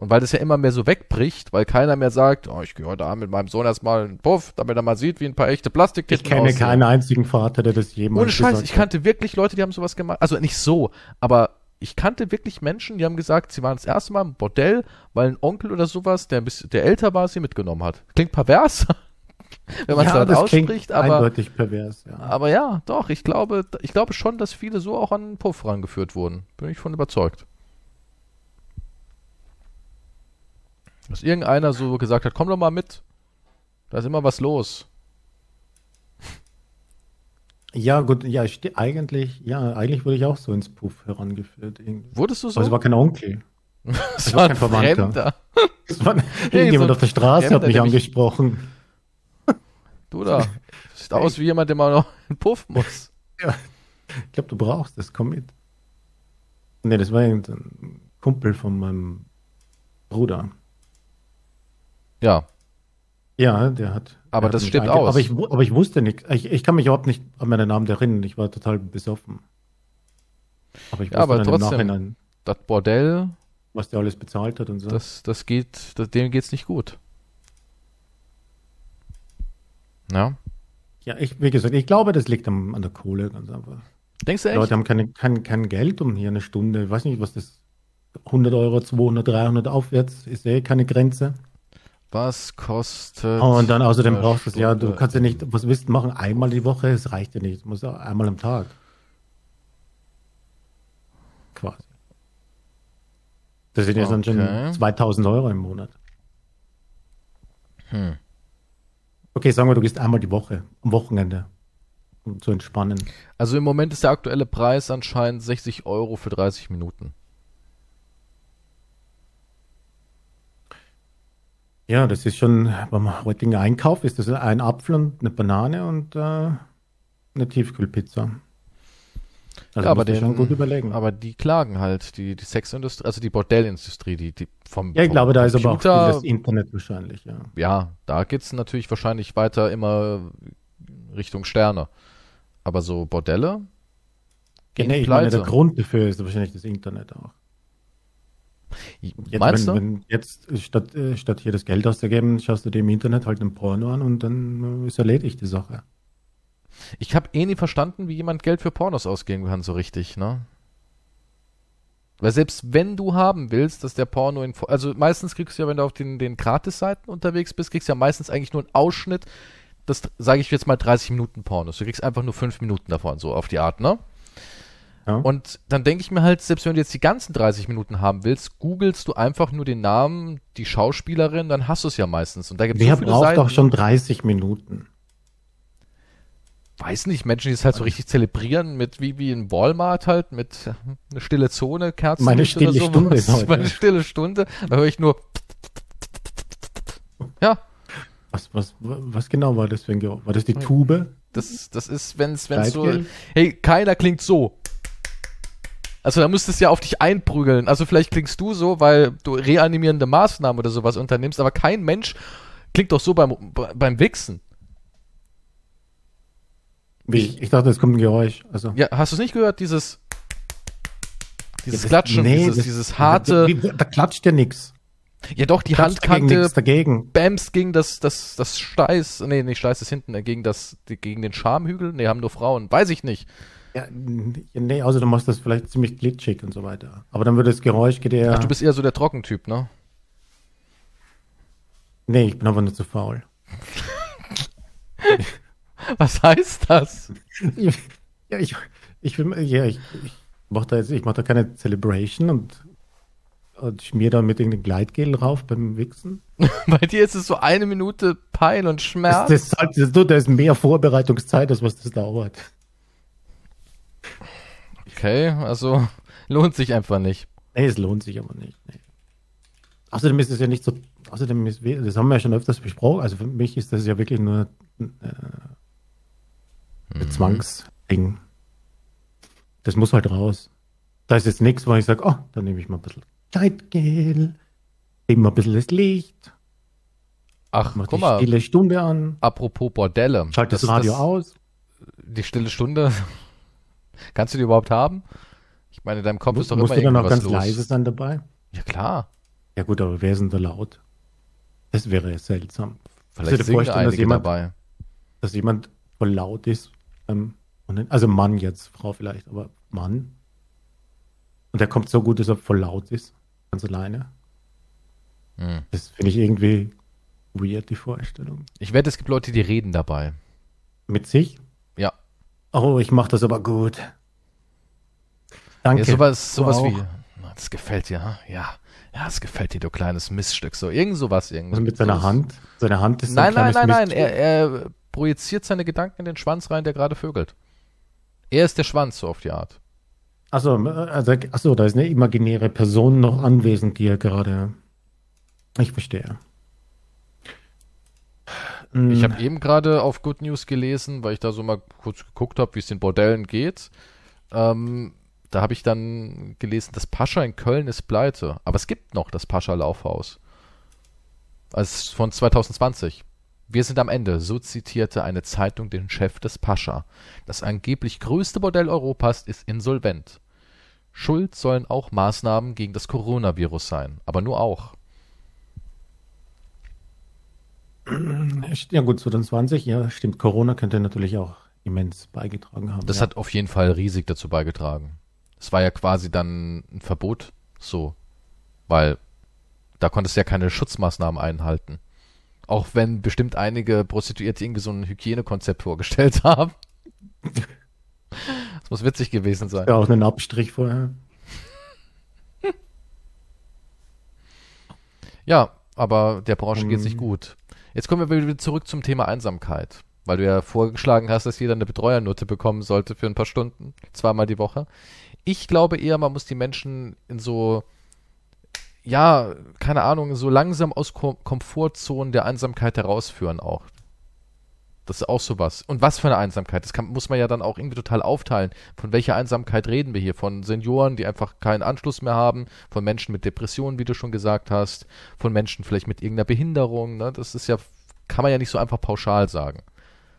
Und weil das ja immer mehr so wegbricht, weil keiner mehr sagt, oh, ich gehe heute Abend mit meinem Sohn erstmal in den Puff, damit er mal sieht, wie ein paar echte Plastiktitten Ich kenne aussehen. keinen einzigen Vater, der das jemals Ohne Scheiß, ich kannte wirklich Leute, die haben sowas gemacht. Also nicht so, aber ich kannte wirklich Menschen, die haben gesagt, sie waren das erste Mal im Bordell, weil ein Onkel oder sowas, der, ein bisschen, der älter war, sie mitgenommen hat. Klingt pervers, wenn man es ja, dann ausspricht, aber eindeutig pervers. Ja. Aber ja, doch, ich glaube, ich glaube schon, dass viele so auch an den Puff rangeführt wurden. Bin ich von überzeugt. Dass irgendeiner so gesagt hat, komm doch mal mit. Da ist immer was los. Ja, gut, ja, eigentlich, ja, eigentlich wurde ich auch so ins Puff herangeführt. Irgendwie. Wurdest du so? Aber es war kein Onkel. Es war, war kein Verwandter. Es war irgendjemand so auf der Straße Fremder, hat mich angesprochen. Du da. Sieht aus wie jemand, der mal noch in Puff muss. Ja. Ich glaube, du brauchst das. Komm mit. Nee, das war ein Kumpel von meinem Bruder. Ja. Ja, der hat. Aber der das stimmt aus. Aber ich, aber ich wusste nichts. Ich, ich kann mich überhaupt nicht an meinen Namen erinnern. Ich war total besoffen. Aber ich ja, aber trotzdem, das Bordell. Was der alles bezahlt hat und so. Das, das geht, das, dem geht's nicht gut. Ja. Ja, ich, wie gesagt, ich glaube, das liegt am, an der Kohle ganz einfach. Denkst du echt? Die Leute haben keine, kein, kein Geld um hier eine Stunde. Ich weiß nicht, was das 100 Euro, 200, 300 aufwärts ist eh keine Grenze. Was kostet. Oh, und dann außerdem brauchst du es ja, du kannst ja nicht, was willst du machen? Einmal die Woche, es reicht ja nicht. Du musst einmal am Tag. Quasi. Das sind jetzt okay. dann schon 2000 Euro im Monat. Hm. Okay, sagen wir, du gehst einmal die Woche, am Wochenende, um zu entspannen. Also im Moment ist der aktuelle Preis anscheinend 60 Euro für 30 Minuten. Ja, das ist schon, beim heutigen Einkauf ist das ein Apfel und eine Banane und äh, eine Tiefkühlpizza. Also ja, aber den, schon gut überlegen. Aber die klagen halt, die, die Sexindustrie, also die Bordellindustrie, die, die vom Ja, ich vom glaube, da Computer, ist aber auch das Internet wahrscheinlich, ja. Ja, da geht's natürlich wahrscheinlich weiter immer Richtung Sterne. Aber so Bordelle? Ja, nee, ich meine, der Grund dafür ist wahrscheinlich das Internet auch. Jetzt, Meinst wenn, du? Wenn jetzt statt, äh, statt hier das Geld auszugeben, schaust du dir im Internet halt ein Porno an und dann äh, ist erledigt die Sache. Ich habe eh nie verstanden, wie jemand Geld für Pornos ausgeben kann, so richtig, ne? Weil selbst wenn du haben willst, dass der Porno in, also meistens kriegst du ja, wenn du auf den, den Gratis-Seiten unterwegs bist, kriegst du ja meistens eigentlich nur einen Ausschnitt, das sage ich jetzt mal 30 Minuten Pornos. Du kriegst einfach nur 5 Minuten davon, so auf die Art, ne? Ja. Und dann denke ich mir halt, selbst wenn du jetzt die ganzen 30 Minuten haben willst, googelst du einfach nur den Namen, die Schauspielerin, dann hast du es ja meistens. Und da gibt's Wer so braucht Seiten, doch schon 30 Minuten? Weiß nicht, Menschen, die es halt so richtig zelebrieren, mit wie, wie in Walmart halt, mit eine stille Zone, Kerzen. Meine stille so, Stunde heute. Meine stille Stunde. Da höre ich nur. Ja. Was, was, was genau war das für ein Geräusch? War das die Tube? Das, das ist, wenn es so. Hey, keiner klingt so. Also da müsstest du ja auf dich einprügeln. Also vielleicht klingst du so, weil du reanimierende Maßnahmen oder sowas unternimmst, aber kein Mensch klingt doch so beim, beim Wichsen. Wie? Ich dachte, es kommt ein Geräusch. Also. Ja, hast du es nicht gehört? Dieses, dieses ja, Klatschen, nee, dieses, das, dieses harte. Da, da klatscht ja nix. Ja doch, die Handkante dagegen. Bams gegen das, das, das Steiß, nee, nicht Steiß ist hinten, äh, gegen das, gegen den Schamhügel, nee, haben nur Frauen, weiß ich nicht. Ja, nee, also du machst das vielleicht ziemlich glitschig und so weiter. Aber dann würde das Geräusch geht eher. Ach, du bist eher so der Trockentyp, ne? Nee, ich bin aber nur zu faul. Was heißt das? ja, ich, ich, ja, ich, ich mache da jetzt, ich mache da keine Celebration und, und schmier da mit irgendeinem Gleitgel drauf beim Wichsen. Bei dir ist es so eine Minute Pein und Schmerz. Das, das, halt, das, da ist mehr Vorbereitungszeit, als was das dauert. Okay, also lohnt sich einfach nicht. Nee, es lohnt sich aber nicht. Nee. Außerdem ist es ja nicht so, außerdem ist, das haben wir ja schon öfters besprochen, also für mich ist das ja wirklich nur äh, ein mhm. Zwangsding. Das muss halt raus. Da ist jetzt nichts, wo ich sage, oh, dann nehme ich mal ein bisschen Zeitgel, eben mal ein bisschen das Licht. Ach, mach guck die mal. stille Stunde an. Apropos Bordelle. Schalt das, das Radio das, aus. Die stille Stunde Kannst du die überhaupt haben? Ich meine, in deinem Kopf ist doch Musst immer irgendwas dann auch ganz los. leise sein dabei? Ja, klar. Ja gut, aber wer ist denn da laut? Das wäre seltsam. Vielleicht singen einige dass jemand, dabei. Dass jemand voll laut ist. Ähm, also Mann jetzt, Frau vielleicht, aber Mann. Und der kommt so gut, dass er voll laut ist. Ganz alleine. Hm. Das finde ich irgendwie weird, die Vorstellung. Ich wette, es gibt Leute, die reden dabei. Mit sich? Oh, ich mache das aber gut. Danke. Ja, sowas, sowas wie. das gefällt dir, ja. Ja, es gefällt dir, du kleines Miststück. So, irgend sowas. Irgend also mit seiner Hand? Seine Hand ist Nein, nein, nein, nein. Er, er projiziert seine Gedanken in den Schwanz rein, der gerade vögelt. Er ist der Schwanz, so auf die Art. Achso, also, achso, da ist eine imaginäre Person noch anwesend, die er gerade. Ich verstehe. Ich habe eben gerade auf Good News gelesen, weil ich da so mal kurz geguckt habe, wie es den Bordellen geht. Ähm, da habe ich dann gelesen, das Pascha in Köln ist pleite. Aber es gibt noch das Pascha Laufhaus. Also von 2020. Wir sind am Ende, so zitierte eine Zeitung den Chef des Pascha. Das angeblich größte Bordell Europas ist insolvent. Schuld sollen auch Maßnahmen gegen das Coronavirus sein, aber nur auch. Ja gut, 2020, ja, stimmt. Corona könnte natürlich auch immens beigetragen haben. Das ja. hat auf jeden Fall riesig dazu beigetragen. Es war ja quasi dann ein Verbot, so, weil da konntest du ja keine Schutzmaßnahmen einhalten. Auch wenn bestimmt einige Prostituierte irgendwie so ein Hygienekonzept vorgestellt haben. Das muss witzig gewesen sein. Ja, auch einen Abstrich vorher. Ja, aber der Branche geht es nicht gut. Jetzt kommen wir wieder zurück zum Thema Einsamkeit, weil du ja vorgeschlagen hast, dass jeder eine Betreuernote bekommen sollte für ein paar Stunden, zweimal die Woche. Ich glaube eher, man muss die Menschen in so, ja, keine Ahnung, so langsam aus Kom Komfortzonen der Einsamkeit herausführen auch. Das ist auch sowas. Und was für eine Einsamkeit? Das kann, muss man ja dann auch irgendwie total aufteilen. Von welcher Einsamkeit reden wir hier? Von Senioren, die einfach keinen Anschluss mehr haben, von Menschen mit Depressionen, wie du schon gesagt hast, von Menschen vielleicht mit irgendeiner Behinderung. Ne? Das ist ja, kann man ja nicht so einfach pauschal sagen.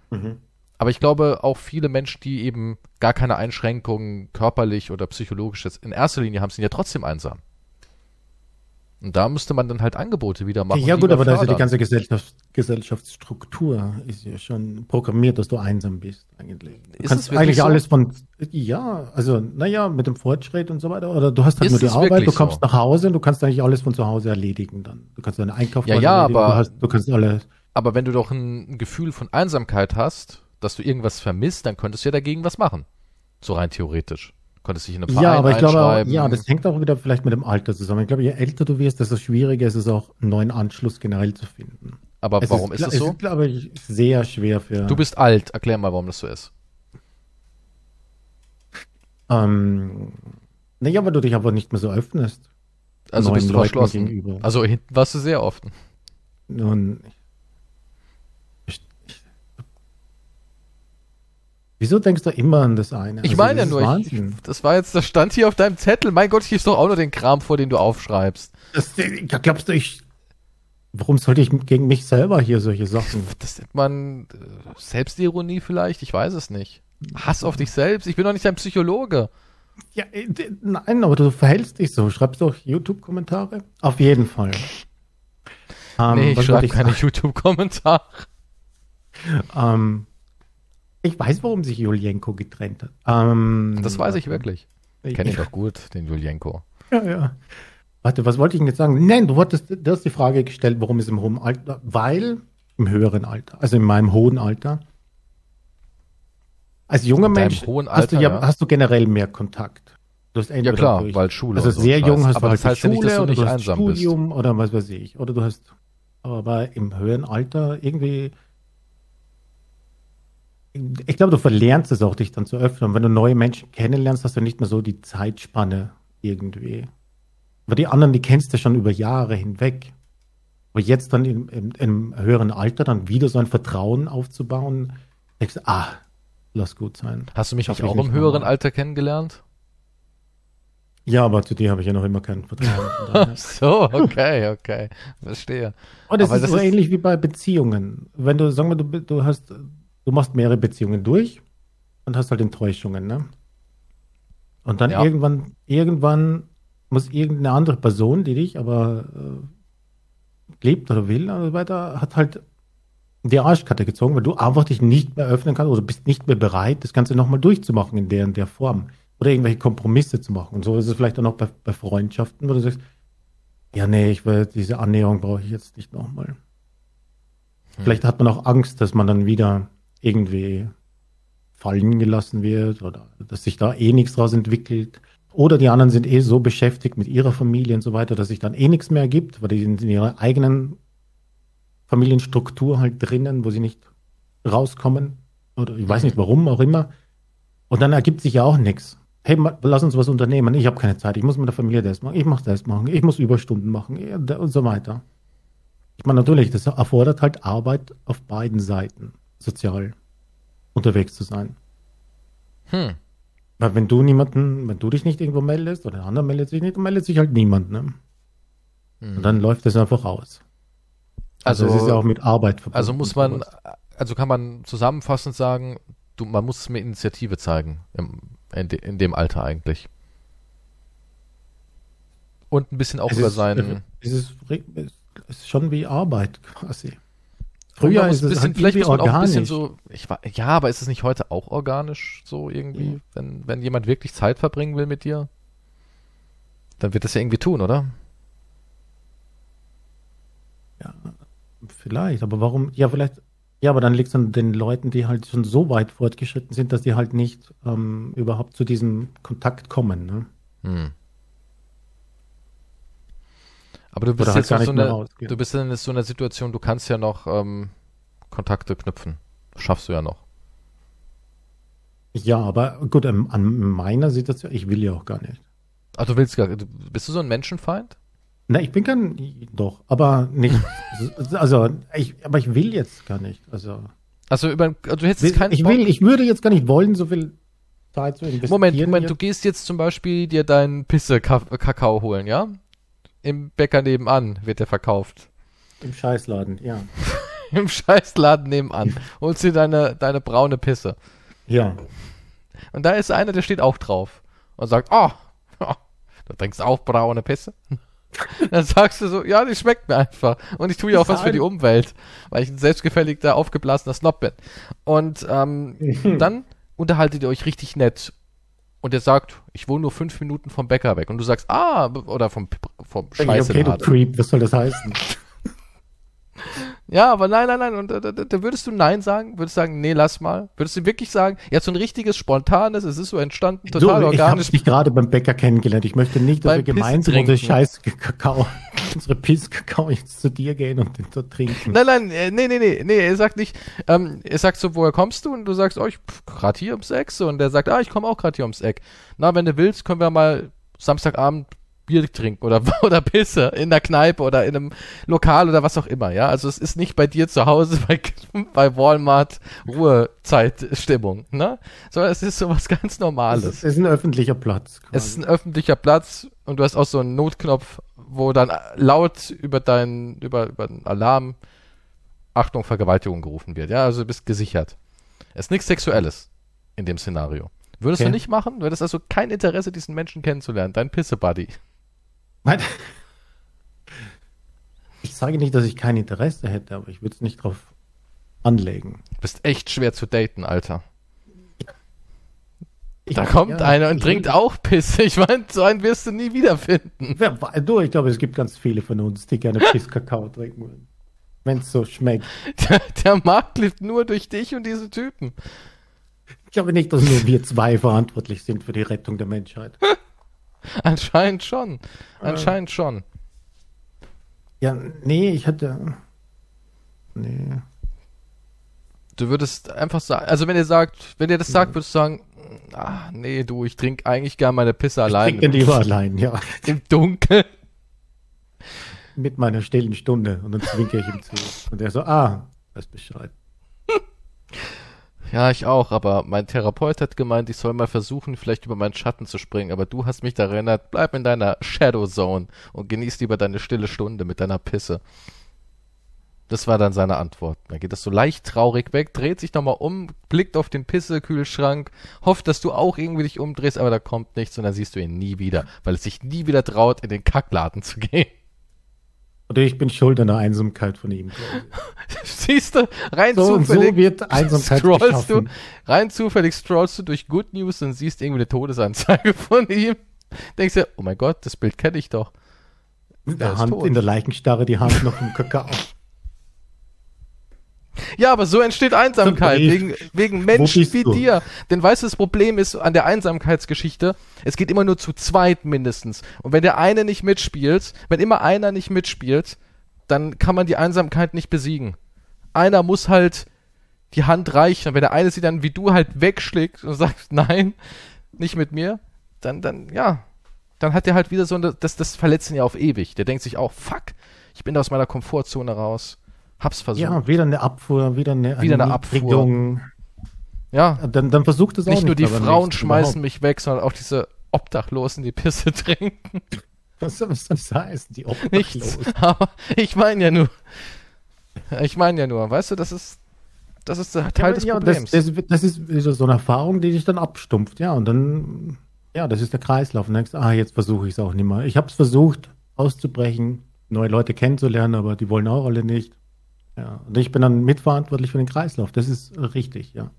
Mhm. Aber ich glaube, auch viele Menschen, die eben gar keine Einschränkungen körperlich oder psychologisch jetzt in erster Linie haben, sind ja trotzdem einsam. Und da müsste man dann halt Angebote wieder machen. Ja gut, aber da ist ja die ganze Gesellschaft, Gesellschaftsstruktur ist ja schon programmiert, dass du einsam bist eigentlich. Du ist kannst eigentlich so? alles von, ja, also naja, mit dem Fortschritt und so weiter. Oder du hast halt ist nur die Arbeit, du kommst so? nach Hause und du kannst eigentlich alles von zu Hause erledigen dann. Du kannst deine Einkauf ja, ja, aber, du, hast, du kannst alles. Aber wenn du doch ein Gefühl von Einsamkeit hast, dass du irgendwas vermisst, dann könntest du ja dagegen was machen. So rein theoretisch. Konntest dich in einem Verein Ja, aber ich glaube, ja, das hängt auch wieder vielleicht mit dem Alter zusammen. Ich glaube, je älter du wirst, desto schwieriger ist es auch, einen neuen Anschluss generell zu finden. Aber es warum ist, ist das so? Es ist, glaube ich, sehr schwer für. Du bist alt. Erklär mal, warum das so ist. Ähm, naja, weil du dich aber nicht mehr so öffnest. Also bist du Leuten verschlossen. Gegenüber. Also hinten warst du sehr oft. Nun, Wieso denkst du immer an das eine? Ich also, meine ja nur, ich, das war jetzt, das stand hier auf deinem Zettel. Mein Gott, ich gibst doch auch nur den Kram vor, den du aufschreibst. Das, ja, glaubst du, ich. Warum sollte ich gegen mich selber hier solche Sachen? Das nennt man äh, Selbstironie vielleicht? Ich weiß es nicht. Hass auf dich selbst? Ich bin doch nicht dein Psychologe. Ja, äh, nein, aber du verhältst dich so. Schreibst doch YouTube-Kommentare? Auf jeden Fall. Ähm, nee, ich schreibe keine YouTube-Kommentare. Ähm, ich weiß, warum sich Julienko getrennt hat. Ähm, das weiß ich wirklich. Ich kenne ihn doch gut, den Julienko. Ja, ja. Warte, was wollte ich denn jetzt sagen? Nein, du hattest, du hast die Frage gestellt, warum ist im hohen Alter? Weil im höheren Alter, also in meinem hohen Alter. Als junger Mensch Alter, hast, du ja, ja, hast du generell mehr Kontakt. Du hast ja klar, durch, weil Schule. Also sehr jung hast aber du halt das heißt Schule ja nicht, dass du nicht oder du hast Studium bist. oder was weiß ich. Oder du hast, aber im höheren Alter irgendwie ich glaube, du verlernst es auch, dich dann zu öffnen. Und wenn du neue Menschen kennenlernst, hast du nicht mehr so die Zeitspanne irgendwie. Aber die anderen, die kennst du schon über Jahre hinweg. Aber jetzt dann im, im, im höheren Alter dann wieder so ein Vertrauen aufzubauen, denkst du, ah, lass gut sein. Hast du mich auch im höheren Alter kennengelernt? Ja, aber zu dir habe ich ja noch immer kein Vertrauen. so, okay, okay. Verstehe. Und es ist so ähnlich wie bei Beziehungen. Wenn du, sagen wir, du, du hast du machst mehrere Beziehungen durch und hast halt Enttäuschungen, ne? Und dann ja. irgendwann, irgendwann muss irgendeine andere Person, die dich aber äh, lebt oder will und so weiter, hat halt die Arschkarte gezogen, weil du einfach dich nicht mehr öffnen kannst oder bist nicht mehr bereit, das Ganze nochmal durchzumachen in der in der Form. Oder irgendwelche Kompromisse zu machen. Und so ist es vielleicht auch noch bei, bei Freundschaften, wo du sagst, ja, nee, ich will, diese Annäherung brauche ich jetzt nicht nochmal. Hm. Vielleicht hat man auch Angst, dass man dann wieder irgendwie fallen gelassen wird oder dass sich da eh nichts draus entwickelt. Oder die anderen sind eh so beschäftigt mit ihrer Familie und so weiter, dass sich dann eh nichts mehr gibt, weil die sind in ihrer eigenen Familienstruktur halt drinnen, wo sie nicht rauskommen. Oder ich weiß nicht warum auch immer. Und dann ergibt sich ja auch nichts. Hey, lass uns was unternehmen. Ich habe keine Zeit. Ich muss mit der Familie das machen. Ich muss das machen. Ich muss Überstunden machen und so weiter. Ich meine, natürlich, das erfordert halt Arbeit auf beiden Seiten, sozial unterwegs zu sein. Hm. Weil wenn du niemanden, wenn du dich nicht irgendwo meldest oder der andere meldet sich nicht, dann meldet sich halt niemand, ne? Hm. Und dann läuft das einfach aus. Also, also es ist ja auch mit Arbeit verbunden. Also muss man, also kann man zusammenfassend sagen, du, man muss mehr Initiative zeigen im, in, de, in, dem Alter eigentlich. Und ein bisschen auch es über ist, seinen. Es ist, es ist schon wie Arbeit quasi. Früher ist es bisschen, halt vielleicht muss man organisch. auch ein bisschen so, ich war, ja, aber ist es nicht heute auch organisch so irgendwie, ja. wenn, wenn jemand wirklich Zeit verbringen will mit dir? Dann wird das ja irgendwie tun, oder? Ja, vielleicht, aber warum, ja, vielleicht, ja, aber dann liegt es an den Leuten, die halt schon so weit fortgeschritten sind, dass die halt nicht ähm, überhaupt zu diesem Kontakt kommen, ne? Hm. Aber du bist Oder jetzt halt so eine, du bist in so einer Situation, du kannst ja noch ähm, Kontakte knüpfen. Schaffst du ja noch. Ja, aber gut, an meiner Situation, ich will ja auch gar nicht. Ach, du willst gar Bist du so ein Menschenfeind? Na, ich bin kein, doch, aber nicht, also, ich, aber ich will jetzt gar nicht, also. Also, über, also du hättest keinen Ich will, ich würde jetzt gar nicht wollen, so viel Zeit zu investieren. Moment, Moment, du gehst jetzt zum Beispiel dir deinen Pisse-Kakao holen, ja? Im Bäcker nebenan wird der verkauft. Im Scheißladen, ja. Im Scheißladen nebenan. Holst dir deine, deine braune Pisse. Ja. Und da ist einer, der steht auch drauf. Und sagt, oh, oh du trinkst auch braune Pisse? Dann sagst du so, ja, die schmeckt mir einfach. Und ich tue ja auch was für die Umwelt, weil ich ein selbstgefälligter, aufgeblasener Snob bin. Und ähm, dann unterhaltet ihr euch richtig nett und er sagt, ich wohne nur fünf Minuten vom Bäcker weg. Und du sagst, ah, oder vom, vom Scheiße. Okay, du Creep, was soll das heißen? Ja, aber nein, nein, nein. Und da, da, da, würdest du Nein sagen? Würdest du sagen, nee, lass mal? Würdest du wirklich sagen, ja, so ein richtiges, spontanes, es ist so entstanden, total so, organisch. Ich habe dich gerade beim Bäcker kennengelernt. Ich möchte nicht, dass wir gemeinsam unsere scheiß Kakao, unsere Pisskakao jetzt zu dir gehen und den zu trinken. Nein, nein, äh, nee, nee, nee, nee, er sagt nicht, ähm, er sagt so, woher kommst du? Und du sagst, oh, ich gerade hier ums Eck. So, und der sagt, ah, ich komme auch gerade hier ums Eck. Na, wenn du willst, können wir mal Samstagabend Bier trinken oder, oder Pisse in der Kneipe oder in einem Lokal oder was auch immer, ja. Also es ist nicht bei dir zu Hause bei, bei Walmart Ruhezeitstimmung, ne? Sondern es ist sowas ganz Normales. Es ist ein öffentlicher Platz. Quasi. Es ist ein öffentlicher Platz und du hast auch so einen Notknopf, wo dann laut über deinen, über, über den Alarm Achtung, Vergewaltigung gerufen wird, ja. Also du bist gesichert. Es ist nichts Sexuelles in dem Szenario. Würdest okay. du nicht machen? Du hättest also kein Interesse, diesen Menschen kennenzulernen, dein Pisse-Buddy. Ich sage nicht, dass ich kein Interesse hätte, aber ich würde es nicht drauf anlegen. Du bist echt schwer zu daten, Alter. Ich da kommt ja, einer und trinkt auch Pisse. Ich meine, so einen wirst du nie wiederfinden. Ja, du, ich glaube, es gibt ganz viele von uns, die gerne Pisskakao trinken wollen. Wenn es so schmeckt. Der, der Markt lebt nur durch dich und diese Typen. Ich glaube nicht, dass nur wir zwei verantwortlich sind für die Rettung der Menschheit. Anscheinend schon. Anscheinend äh, schon. Ja, nee, ich hatte. Nee. Du würdest einfach sagen, also wenn ihr sagt, wenn ihr das sagt, würdest du sagen, ah, nee, du, ich trinke eigentlich gern meine Pisse allein. Ich trinke lieber allein, ja. Im Dunkeln. Mit meiner stillen Stunde. Und dann zwinke ich ihm zu. Und er so, ah, weiß Bescheid. Ja, ich auch, aber mein Therapeut hat gemeint, ich soll mal versuchen, vielleicht über meinen Schatten zu springen, aber du hast mich da erinnert, bleib in deiner Shadow Zone und genieß lieber deine stille Stunde mit deiner Pisse. Das war dann seine Antwort. Dann geht das so leicht traurig weg, dreht sich nochmal um, blickt auf den Pisse-Kühlschrank, hofft, dass du auch irgendwie dich umdrehst, aber da kommt nichts und dann siehst du ihn nie wieder, weil es sich nie wieder traut, in den Kackladen zu gehen. Oder ich bin schuld an der Einsamkeit von ihm. Siehst du, rein so zufällig so wird Einsamkeit scrollst du, rein zufällig scrollst du durch Good News und siehst irgendwie eine Todesanzeige von ihm. Denkst dir, oh mein Gott, das Bild kenne ich doch. In der Hand, in der Leichenstarre, die Hand noch im Kakao. Ja, aber so entsteht Einsamkeit, wegen, wegen Menschen wie du? dir. Denn weißt du, das Problem ist an der Einsamkeitsgeschichte, es geht immer nur zu zweit mindestens. Und wenn der eine nicht mitspielt, wenn immer einer nicht mitspielt, dann kann man die Einsamkeit nicht besiegen. Einer muss halt die Hand reichen. Und wenn der eine sie dann wie du halt wegschlägt und sagt, nein, nicht mit mir, dann, dann, ja, dann hat er halt wieder so eine, das, das verletzt ihn ja auf ewig. Der denkt sich auch, fuck, ich bin aus meiner Komfortzone raus. Hab's versucht. Ja, wieder eine Abfuhr, wieder eine, wieder eine Abfuhr. Ja. Dann, dann versucht es auch nicht. Nicht nur die Frauen schmeißen überhaupt. mich weg, sondern auch diese Obdachlosen, die Pisse trinken. Was soll das heißen, die Obdachlosen? Nichts, aber ich meine ja nur, ich meine ja nur, weißt du, das ist, das ist Teil ja, des ja, Problems. Das, das, das, ist so eine Erfahrung, die dich dann abstumpft, ja, und dann, ja, das ist der Kreislauf. Und dann denkst, ah, jetzt versuche ich es auch nicht mehr. Ich habe es versucht, auszubrechen, neue Leute kennenzulernen, aber die wollen auch alle nicht. Ja, und ich bin dann mitverantwortlich für den Kreislauf. Das ist richtig, ja.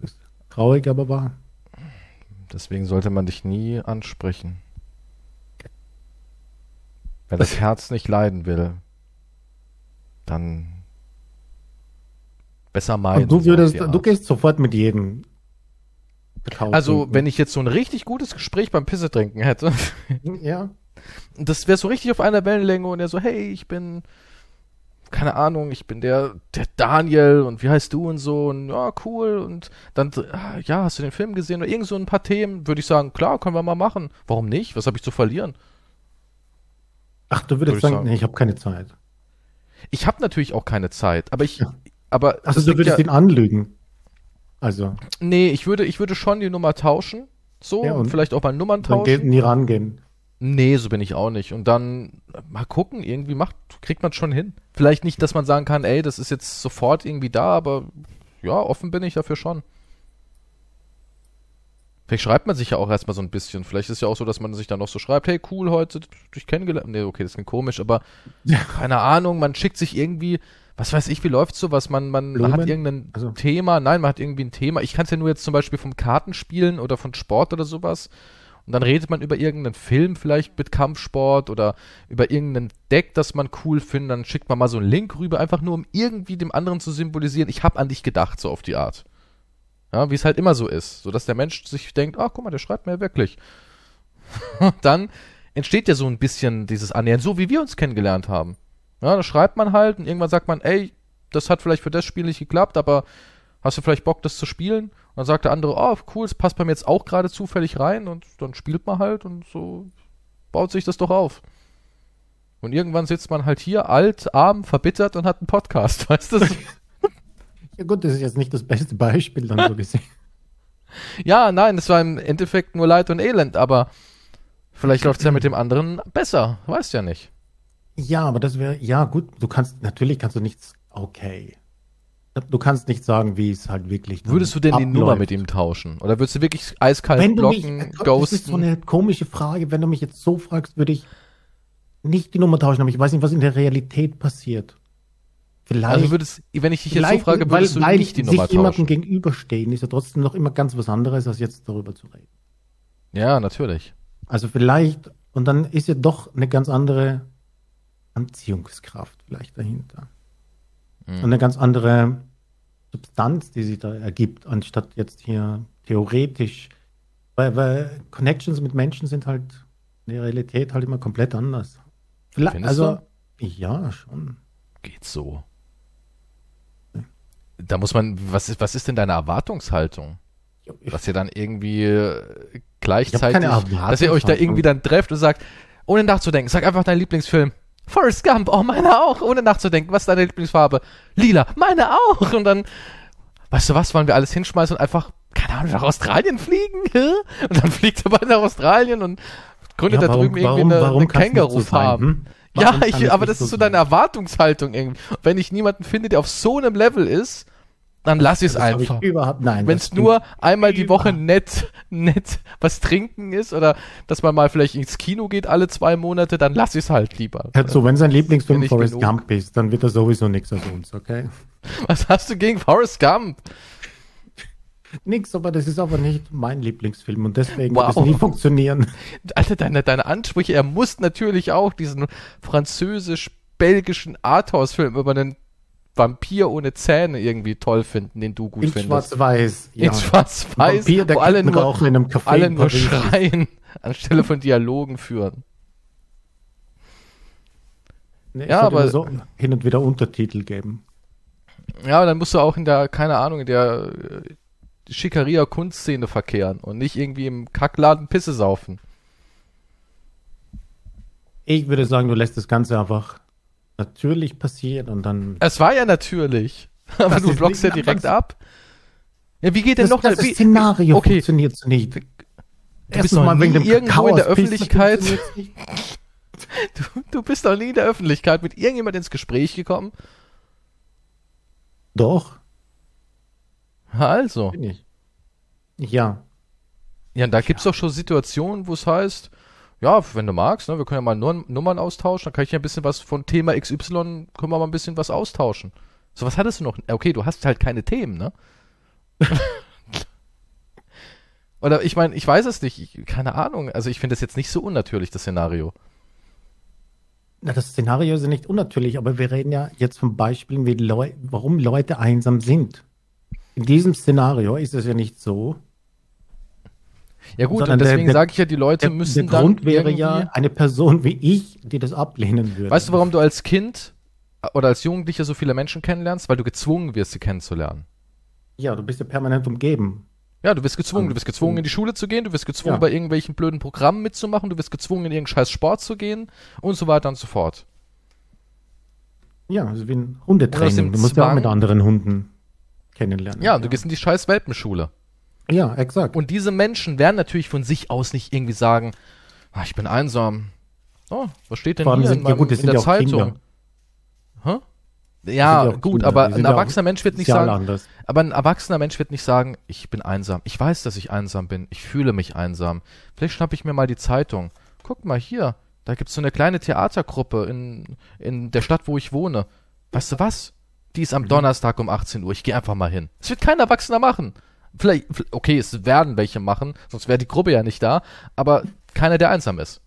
Das ist traurig, aber wahr. Deswegen sollte man dich nie ansprechen. Wenn das Herz nicht leiden will, dann besser meiden. Und du würdest, du gehst sofort mit jedem. Also, wenn ich jetzt so ein richtig gutes Gespräch beim Pisse trinken hätte. Ja. Das wäre so richtig auf einer Wellenlänge und er so, hey, ich bin, keine Ahnung, ich bin der, der Daniel und wie heißt du und so und ja, cool und dann, ah, ja, hast du den Film gesehen oder irgend so ein paar Themen, würde ich sagen, klar, können wir mal machen. Warum nicht? Was habe ich zu verlieren? Ach, du würdest sagen, sagen, nee, ich habe keine Zeit. Ich habe natürlich auch keine Zeit, aber ich, ja. aber. Also du würdest ja, ihn anlügen. Also. Nee, ich würde, ich würde schon die Nummer tauschen. So, ja, und vielleicht auch mal Nummern tauschen. Dann nie rangehen. Nee, so bin ich auch nicht. Und dann mal gucken, irgendwie macht, kriegt man schon hin. Vielleicht nicht, dass man sagen kann, ey, das ist jetzt sofort irgendwie da, aber ja, offen bin ich dafür schon. Vielleicht schreibt man sich ja auch erstmal so ein bisschen. Vielleicht ist es ja auch so, dass man sich dann noch so schreibt, hey, cool, heute dich kennengelernt. Nee, okay, das klingt komisch, aber ja. keine Ahnung, man schickt sich irgendwie, was weiß ich, wie läuft sowas? Man, man, man hat irgendein also. Thema, nein, man hat irgendwie ein Thema. Ich kann es ja nur jetzt zum Beispiel vom Kartenspielen oder von Sport oder sowas. Und dann redet man über irgendeinen Film vielleicht mit Kampfsport oder über irgendein Deck, das man cool findet. Dann schickt man mal so einen Link rüber, einfach nur um irgendwie dem anderen zu symbolisieren, ich habe an dich gedacht, so auf die Art. Ja, wie es halt immer so ist. So dass der Mensch sich denkt, ach guck mal, der schreibt mir ja wirklich. dann entsteht ja so ein bisschen dieses Annähern, so wie wir uns kennengelernt haben. Ja, da schreibt man halt und irgendwann sagt man, ey, das hat vielleicht für das Spiel nicht geklappt, aber hast du vielleicht Bock, das zu spielen? Dann sagt der andere, oh, cool, es passt bei mir jetzt auch gerade zufällig rein und dann spielt man halt und so baut sich das doch auf. Und irgendwann sitzt man halt hier, alt, arm, verbittert und hat einen Podcast, weißt du? ja gut, das ist jetzt nicht das beste Beispiel dann so gesehen. ja, nein, das war im Endeffekt nur Leid und Elend, aber vielleicht läuft es ja mit dem anderen besser, weißt ja nicht. Ja, aber das wäre, ja gut, du kannst, natürlich kannst du nichts, okay, Du kannst nicht sagen, wie es halt wirklich Würdest du denn abläuft. die Nummer mit ihm tauschen? Oder würdest du wirklich eiskalt wenn blocken, mich, ghosten? Das ist so eine komische Frage. Wenn du mich jetzt so fragst, würde ich nicht die Nummer tauschen, aber ich weiß nicht, was in der Realität passiert. Vielleicht, also würdest, wenn ich dich jetzt so frage, würdest weil, du nicht die Nummer tauschen? jemandem gegenüberstehen ist ja trotzdem noch immer ganz was anderes, als jetzt darüber zu reden. Ja, natürlich. Also vielleicht, und dann ist ja doch eine ganz andere Anziehungskraft vielleicht dahinter. Mhm. Und eine ganz andere Substanz, die sich da ergibt, anstatt jetzt hier theoretisch. Weil, weil Connections mit Menschen sind halt in der Realität halt immer komplett anders. Vielleicht, also, du? ja, schon. Geht so. Da muss man, was ist, was ist denn deine Erwartungshaltung? Dass ihr dann irgendwie äh, gleichzeitig, dass ihr euch da irgendwie dann trefft und sagt, ohne nachzudenken, sag einfach deinen Lieblingsfilm. Forrest Gump, oh, meine auch, ohne nachzudenken. Was ist deine Lieblingsfarbe? Lila, meine auch. Und dann, weißt du was, wollen wir alles hinschmeißen und einfach, keine Ahnung, nach Australien fliegen? Und dann fliegt er bald nach Australien und gründet ja, da drüben warum, irgendwie eine, eine Känguru-Farm. Hm? Ja, ich, aber das ist so deine Erwartungshaltung irgendwie. Wenn ich niemanden finde, der auf so einem Level ist, dann lass es einfach. Überhaupt, nein. Wenn es nur einmal die Woche nett, nett was trinken ist oder dass man mal vielleicht ins Kino geht alle zwei Monate, dann lass es halt lieber. So, wenn sein Lieblingsfilm Forrest genug. Gump ist, dann wird er sowieso nichts aus uns, okay? Was hast du gegen Forrest Gump? Nix, aber das ist aber nicht mein Lieblingsfilm und deswegen wow. wird es nie funktionieren. Alter, deine, deine Ansprüche, er muss natürlich auch diesen französisch-belgischen Arthouse-Film über einen Vampir ohne Zähne irgendwie toll finden, den du gut in findest. Schwarz-Weiß. Ja. In Schwarz-Weiß, Vampir, der wo alle nur, in einem Café alle nur schreien, anstelle von Dialogen führen. Nee, ja, aber so hin und wieder Untertitel geben. Ja, dann musst du auch in der, keine Ahnung, in der äh, Schickeria Kunstszene verkehren und nicht irgendwie im Kackladen Pisse saufen. Ich würde sagen, du lässt das Ganze einfach natürlich passieren und dann. Es war ja natürlich. Aber du blockst ja direkt ab. Ja, wie geht denn das, noch das, das Szenario okay. funktioniert so nicht. Du bist mal wegen dem irgendwo in der Öffentlichkeit. Du, du bist doch nie in der Öffentlichkeit mit irgendjemand ins Gespräch gekommen. Doch. Also. Bin ich. Ja. Ja, da gibt es doch schon Situationen, wo es heißt, ja, wenn du magst, ne, wir können ja mal nur Nummern austauschen, dann kann ich ja ein bisschen was von Thema XY, können wir mal ein bisschen was austauschen. So, was hattest du noch? Okay, du hast halt keine Themen, ne? Oder ich meine, ich weiß es nicht, ich, keine Ahnung. Also ich finde das jetzt nicht so unnatürlich, das Szenario. Na, das Szenario ist ja nicht unnatürlich, aber wir reden ja jetzt von Beispielen, wie Leu warum Leute einsam sind. In diesem Szenario ist es ja nicht so, ja gut, und deswegen sage ich ja, die Leute der, müssen der Grund wäre ja eine Person wie ich, die das ablehnen würde. Weißt du, warum du als Kind oder als Jugendlicher so viele Menschen kennenlernst? Weil du gezwungen wirst, sie kennenzulernen. Ja, du bist ja permanent umgeben. Ja, du bist gezwungen. Du bist gezwungen, in die Schule zu gehen, du bist gezwungen, ja. bei irgendwelchen blöden Programmen mitzumachen, du bist gezwungen, in irgendeinen scheiß Sport zu gehen und so weiter und so fort. Ja, also wie ein Hundetraining. Du musst ja auch mit anderen Hunden kennenlernen. Ja, ja. du gehst in die scheiß Welpenschule. Ja, exakt. Und diese Menschen werden natürlich von sich aus nicht irgendwie sagen, ah, ich bin einsam. Oh, was steht denn hier sind, in, meinem, ja gut, in der ja Zeitung? Hä? Ja, gut, Kinder. aber ein erwachsener Mensch wird nicht sagen, anders. aber ein erwachsener Mensch wird nicht sagen, ich bin einsam. Ich weiß, dass ich einsam bin. Ich fühle mich einsam. Vielleicht schnappe ich mir mal die Zeitung. Guck mal hier, da gibt's so eine kleine Theatergruppe in, in der Stadt, wo ich wohne. Weißt du was? Die ist am mhm. Donnerstag um 18 Uhr. Ich gehe einfach mal hin. Das wird kein Erwachsener machen. Vielleicht, okay, es werden welche machen, sonst wäre die Gruppe ja nicht da, aber keiner, der einsam ist.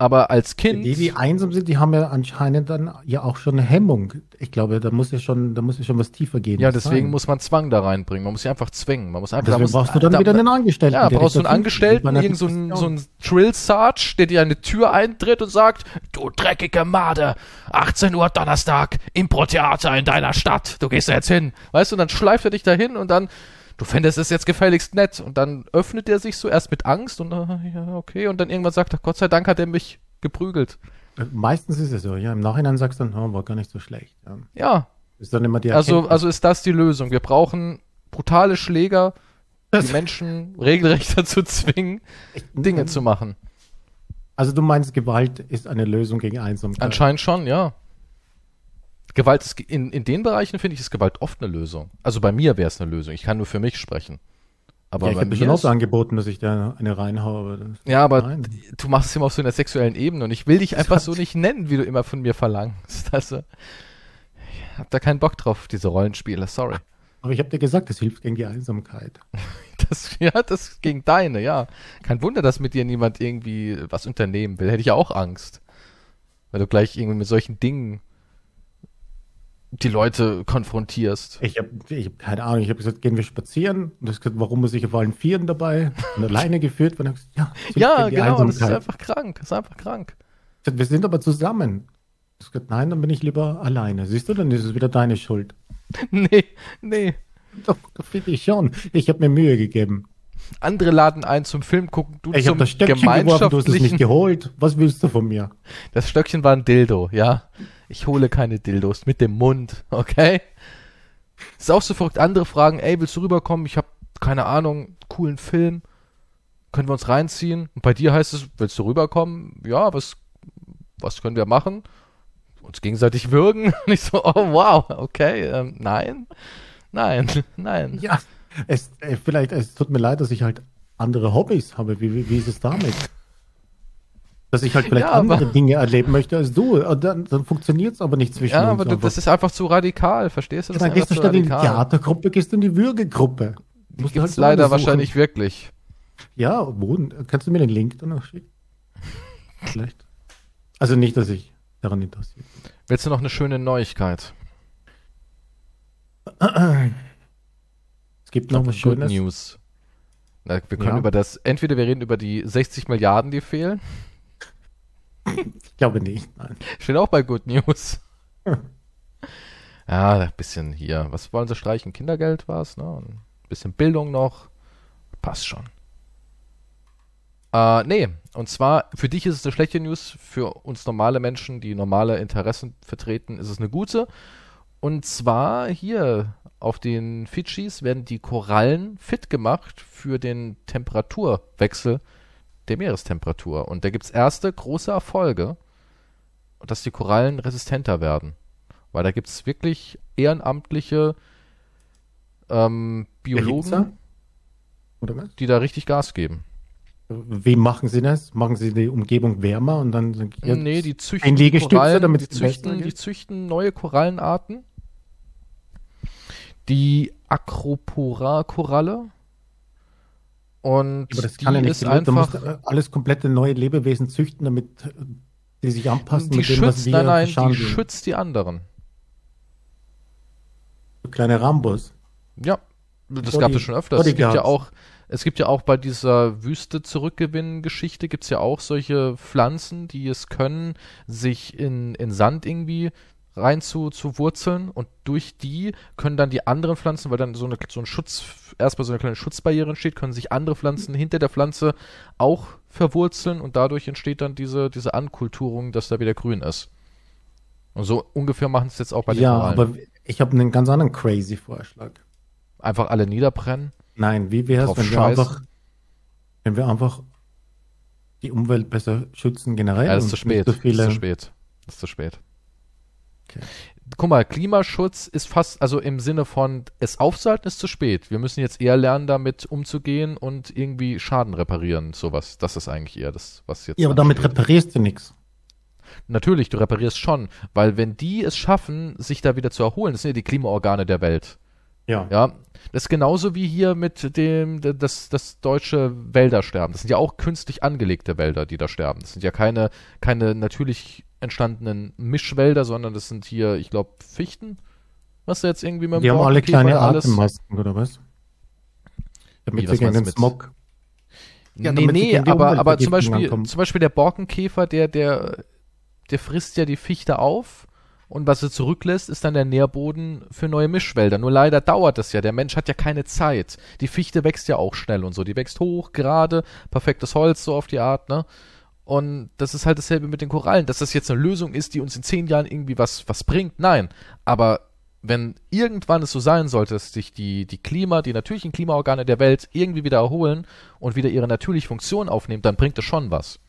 Aber als Kind. Die, die einsam sind, die haben ja anscheinend dann ja auch schon eine Hemmung. Ich glaube, da muss ja schon, da muss ja schon was tiefer gehen. Ja, deswegen sein. muss man Zwang da reinbringen. Man muss sie einfach zwingen. Man muss einfach. Deswegen da brauchst du dann da, wieder einen Angestellten. Ja, brauchst du einen Angestellten, irgend so ein, so ein Drill Sarge, der dir eine Tür eintritt und sagt, du dreckige Made, 18 Uhr Donnerstag, Impro-Theater in deiner Stadt. Du gehst da jetzt hin. Weißt du, und dann schleift er dich dahin und dann du fändest es jetzt gefälligst nett. Und dann öffnet er sich so erst mit Angst und äh, ja, okay. Und dann irgendwann sagt er, Gott sei Dank hat er mich geprügelt. Meistens ist es so, ja. Im Nachhinein sagst du dann, oh, war gar nicht so schlecht. Ja. ja. Ist dann immer die also, also ist das die Lösung. Wir brauchen brutale Schläger, die Menschen regelrecht dazu zwingen, Dinge zu machen. Also du meinst, Gewalt ist eine Lösung gegen Einsamkeit? Anscheinend schon, ja. Gewalt ist, in, in den Bereichen finde ich, ist Gewalt oft eine Lösung. Also bei mir wäre es eine Lösung. Ich kann nur für mich sprechen. Aber ja, ich habe schon auch so angeboten, dass ich da eine reinhaue. Ja, aber Nein. du machst es immer auf so einer sexuellen Ebene und ich will dich einfach so nicht nennen, wie du immer von mir verlangst. Also, ich hab da keinen Bock drauf, diese Rollenspiele, sorry. Aber ich habe dir gesagt, das hilft gegen die Einsamkeit. Das, ja, das gegen deine, ja. Kein Wunder, dass mit dir niemand irgendwie was unternehmen will. Hätte ich ja auch Angst. Weil du gleich irgendwie mit solchen Dingen die Leute konfrontierst. Ich habe ich hab keine Ahnung. Ich habe gesagt, gehen wir spazieren. Und das gesagt, warum muss ich auf allen Vieren dabei? Und alleine geführt. Und dann gesagt, ja, ja genau. Das ist einfach krank. Das ist einfach krank. Gesagt, wir sind aber zusammen. Ich gesagt, nein, dann bin ich lieber alleine. Siehst du, dann ist es wieder deine Schuld. nee, nee. Doch, das finde ich schon. Ich habe mir Mühe gegeben. Andere laden ein zum Film gucken, du ich zum das Stöckchen geworfen, du hast es nicht geholt. Was willst du von mir? Das Stöckchen war ein Dildo, ja. Ich hole keine Dildos mit dem Mund, okay? Ist auch so verrückt. Andere fragen, ey, willst du rüberkommen? Ich habe keine Ahnung, coolen Film. Können wir uns reinziehen? Und bei dir heißt es, willst du rüberkommen? Ja, was, was können wir machen? Uns gegenseitig würgen? Und ich so, oh wow, okay, ähm, nein, nein, nein. Ja, es, äh, vielleicht, es tut mir leid, dass ich halt andere Hobbys habe. Wie, wie, wie ist es damit? Dass ich halt vielleicht ja, andere Dinge erleben möchte als du. Dann, dann funktioniert es aber nicht zwischen ja, uns. Ja, aber du, das ist einfach zu radikal, verstehst du? Das dann gehst du statt in die Theatergruppe, gehst du in die Würgegruppe. Die gibt halt leider wahrscheinlich wirklich. Ja, wo? Kannst du mir den Link dann noch schicken? Vielleicht. Also nicht, dass ich daran interessiert bin. Willst du noch eine schöne Neuigkeit? Es gibt noch was Schönes. News. Na, wir können ja. über das, entweder wir reden über die 60 Milliarden, die fehlen. Ich glaube nicht, nein. Steht auch bei Good News. ja, ein bisschen hier. Was wollen sie streichen? Kindergeld war es, ne? Ein bisschen Bildung noch. Passt schon. Äh, nee, und zwar, für dich ist es eine schlechte News, für uns normale Menschen, die normale Interessen vertreten, ist es eine gute. Und zwar hier auf den Fidschis werden die Korallen fit gemacht für den Temperaturwechsel der Meerestemperatur. Und da gibt es erste große Erfolge, dass die Korallen resistenter werden. Weil da gibt es wirklich ehrenamtliche ähm, Biologen, die da richtig Gas geben. Wie machen sie das? Machen sie die Umgebung wärmer und dann nee, die züchten Korallen, damit die züchten, die züchten neue Korallenarten. Die Acropora-Koralle. Und Aber das kann ja nicht ist einfach alles komplette neue Lebewesen züchten, damit die sich anpassen die schützt, dem, Nein, nein, die sehen. schützt die anderen. kleine Rambos. Ja, das Body, gab es schon öfters. Es gibt ja auch es gibt ja auch bei dieser Wüste zurückgewinnen Geschichte gibt es ja auch solche Pflanzen, die es können, sich in, in Sand irgendwie rein zu, zu wurzeln und durch die können dann die anderen Pflanzen, weil dann so, eine, so ein Schutz, erstmal so eine kleine Schutzbarriere entsteht, können sich andere Pflanzen hinter der Pflanze auch verwurzeln und dadurch entsteht dann diese, diese Ankulturung, dass da wieder grün ist. Und so ungefähr machen es jetzt auch bei den Ja, Korallen. aber ich habe einen ganz anderen crazy Vorschlag. Einfach alle niederbrennen? Nein, wie wäre es, wenn wir einfach, wenn wir einfach die Umwelt besser schützen generell? Ja, das ist zu spät. So viele... Das ist zu spät. Das ist zu spät. Okay. Guck mal, Klimaschutz ist fast, also im Sinne von es aufzuhalten ist zu spät. Wir müssen jetzt eher lernen, damit umzugehen und irgendwie Schaden reparieren, sowas. Das ist eigentlich eher das, was jetzt. Ja, aber damit reparierst du nichts. Natürlich, du reparierst schon, weil wenn die es schaffen, sich da wieder zu erholen, das sind ja die Klimaorgane der Welt. Ja. Ja. Das ist genauso wie hier mit dem, das, das deutsche Wäldersterben. Das sind ja auch künstlich angelegte Wälder, die da sterben. Das sind ja keine, keine natürlich entstandenen Mischwälder, sondern das sind hier, ich glaube, Fichten. Was jetzt irgendwie mit dem Die haben alle kleine Atemmasken, oder was? Damit Wie, sie gegen den Smog. Ja, nee, nee, aber, aber zum Beispiel, zum Beispiel der Borkenkäfer, der, der, der frisst ja die Fichte auf und was er zurücklässt, ist dann der Nährboden für neue Mischwälder. Nur leider dauert das ja. Der Mensch hat ja keine Zeit. Die Fichte wächst ja auch schnell und so. Die wächst hoch, gerade, perfektes Holz, so auf die Art, ne? Und das ist halt dasselbe mit den Korallen. Dass das jetzt eine Lösung ist, die uns in zehn Jahren irgendwie was, was bringt, nein. Aber wenn irgendwann es so sein sollte, dass sich die, die Klima, die natürlichen Klimaorgane der Welt irgendwie wieder erholen und wieder ihre natürliche Funktion aufnehmen, dann bringt es schon was.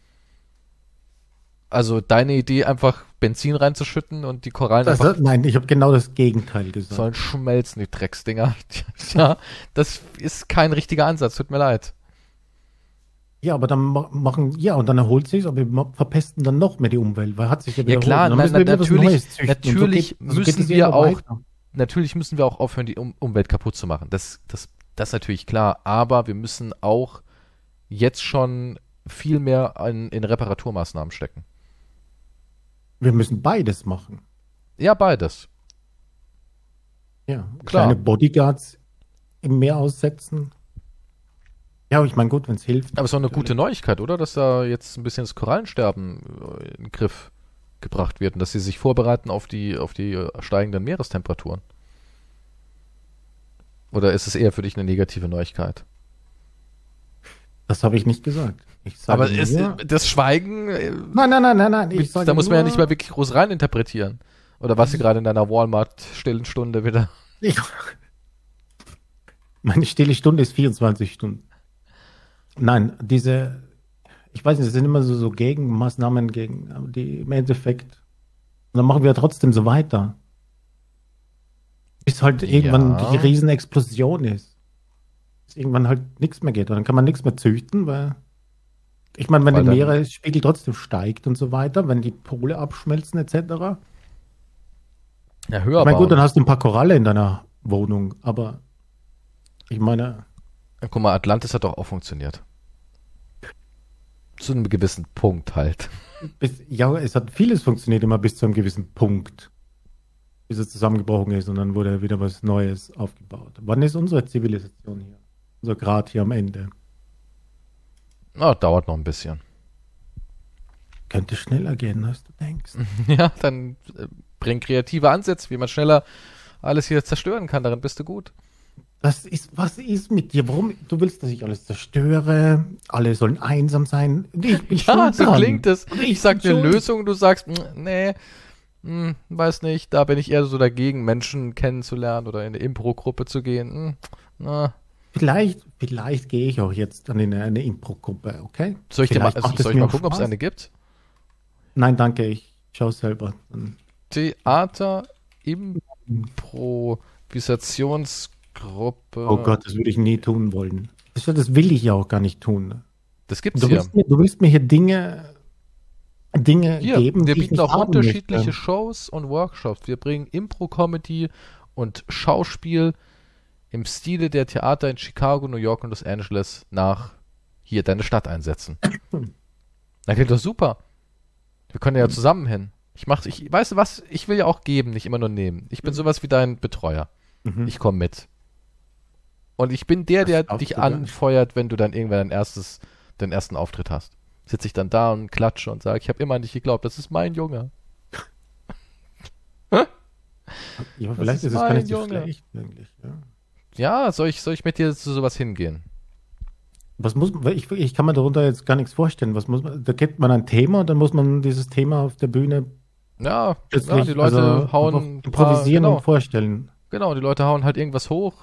Also deine Idee, einfach Benzin reinzuschütten und die Korallen das, einfach. Nein, ich habe genau das Gegenteil gesagt. Sollen schmelzen, die Drecksdinger. ja, das ist kein richtiger Ansatz, tut mir leid. Ja, aber dann machen, ja, und dann erholt sich aber wir verpesten dann noch mehr die Umwelt, weil hat sich ja wieder Ja klar, na, na, natürlich, natürlich so geht, müssen so wir auch, weiter. natürlich müssen wir auch aufhören, die um Umwelt kaputt zu machen. Das, das, das ist natürlich klar, aber wir müssen auch jetzt schon viel mehr in, in Reparaturmaßnahmen stecken. Wir müssen beides machen. Ja, beides. Ja, Klar. kleine Bodyguards im Meer aussetzen. Ja, ich meine, gut, wenn es hilft. Aber es ist doch eine gute Neuigkeit, oder? Dass da jetzt ein bisschen das Korallensterben in den Griff gebracht wird und dass sie sich vorbereiten auf die, auf die steigenden Meerestemperaturen. Oder ist es eher für dich eine negative Neuigkeit? Das habe ich nicht gesagt. Aber ist, das Schweigen. Äh, nein, nein, nein, nein, nein. Ich da muss man ja nicht mal wirklich groß reininterpretieren. Oder was sie gerade in deiner Walmart-stillen Stunde wieder. Ich, meine stille Stunde ist 24 Stunden. Nein, diese, ich weiß nicht, das sind immer so, so Gegenmaßnahmen gegen, die im Endeffekt, dann machen wir trotzdem so weiter. Bis halt irgendwann ja. die Riesenexplosion ist. Bis irgendwann halt nichts mehr geht. Und dann kann man nichts mehr züchten, weil ich meine, wenn Weil der Meeresspiegel trotzdem steigt und so weiter, wenn die Pole abschmelzen etc. Ja, höher. Ich meine, gut, dann hast du ein paar Koralle in deiner Wohnung, aber ich meine. Ja, guck mal, Atlantis hat doch auch funktioniert. Zu einem gewissen Punkt halt. Bis, ja, es hat vieles funktioniert immer bis zu einem gewissen Punkt. bis es zusammengebrochen ist und dann wurde wieder was Neues aufgebaut. Wann ist unsere Zivilisation hier? Unser Grad hier am Ende? Na, dauert noch ein bisschen. Könnte schneller gehen, als du denkst. ja, dann äh, bring kreative Ansätze, wie man schneller alles hier zerstören kann. Darin bist du gut. Das ist, was ist mit dir? Warum? Du willst, dass ich alles zerstöre? Alle sollen einsam sein? Ich, ja, so klingt es. Ich, sag eine Lösung, du sagst, mm, nee, hm, weiß nicht, da bin ich eher so dagegen, Menschen kennenzulernen oder in eine Impro-Gruppe zu gehen. Hm, na. Vielleicht, vielleicht gehe ich auch jetzt an eine, eine Impro-Gruppe, okay? Soll ich, dir mal, also, soll ich mal gucken, ob es eine gibt? Nein, danke, ich schaue selber. Theater Improvisationsgruppe. Oh Gott, das würde ich nie tun wollen. Das, das will ich ja auch gar nicht tun. Das gibt's du ja. Willst mir, du willst mir hier Dinge Dinge Hier, geben. Wir bieten auch unterschiedliche möchte. Shows und Workshops. Wir bringen Impro-Comedy und Schauspiel im Stile der Theater in Chicago, New York und Los Angeles nach hier deine Stadt einsetzen. Na, klingt doch super. Wir können ja mhm. zusammen hin. Ich mach, ich, weißt du was? Ich will ja auch geben, nicht immer nur nehmen. Ich bin mhm. sowas wie dein Betreuer. Mhm. Ich komme mit. Und ich bin der, der dich anfeuert, wenn du dann irgendwann dein erstes, deinen ersten Auftritt hast sitze ich dann da und klatsche und sage, ich habe immer nicht geglaubt, das ist mein Junge. ja, vielleicht ist, es gar nicht so schlecht eigentlich. Ja. ja, soll ich, soll ich mit dir zu sowas hingehen? Was muss ich, ich kann mir darunter jetzt gar nichts vorstellen. Was muss man, da gibt man ein Thema und dann muss man dieses Thema auf der Bühne ja, ja die Leute also hauen improvisieren paar, genau, und vorstellen. Genau, die Leute hauen halt irgendwas hoch.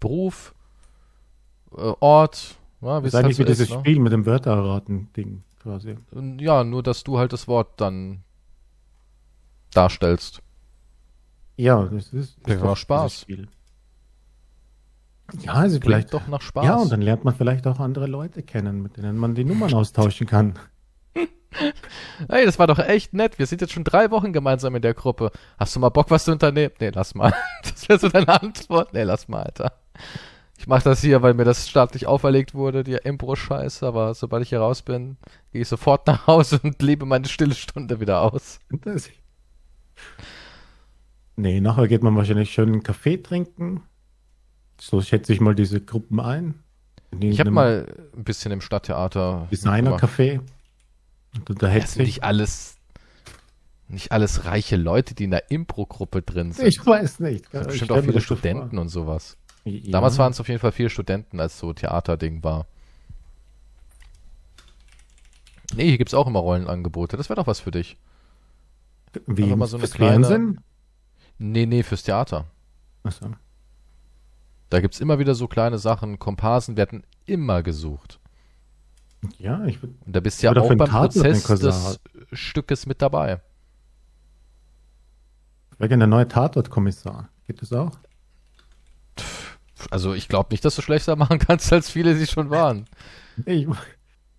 Beruf, äh, Ort, ja, das ist eigentlich halt so wie dieses ist, ne? Spiel mit dem Wörterraten-Ding quasi. Ja, nur dass du halt das Wort dann darstellst. Ja, das ist, das ist Spaß. Ja, also Klingt vielleicht doch nach Spaß. Ja, und dann lernt man vielleicht auch andere Leute kennen, mit denen man die Nummern austauschen kann. Hey, das war doch echt nett. Wir sind jetzt schon drei Wochen gemeinsam in der Gruppe. Hast du mal Bock, was zu unternehmen? Nee, lass mal. Das wäre so deine Antwort. Nee, lass mal, Alter. Ich mache das hier, weil mir das staatlich auferlegt wurde, die Impro-Scheiße, aber sobald ich hier raus bin, gehe ich sofort nach Hause und lebe meine stille Stunde wieder aus. Das nee, nachher geht man wahrscheinlich schön einen Kaffee trinken. So schätze ich mal diese Gruppen ein. Ich habe mal ein bisschen im Stadttheater. Designer-Café. Da hätte nicht alles, nicht alles reiche Leute, die in der Impro-Gruppe drin sind. Ich weiß nicht. Bestimmt auch viele Studenten vor. und sowas. Ja. Damals waren es auf jeden Fall viele Studenten, als so Theaterding war. Nee, hier gibt es auch immer Rollenangebote. Das wäre doch was für dich. Wie, mal so eine fürs kleine... Fernsehen? Nee, nee, fürs Theater. Achso. Da gibt es immer wieder so kleine Sachen. Komparsen werden immer gesucht. Ja, ich würde. Und da bist du ja auch beim Prozess des Stückes mit dabei. Gerne der neue Tatortkommissar. Gibt es auch? Also ich glaube nicht, dass du schlechter machen kannst, als viele sie schon waren. Ich,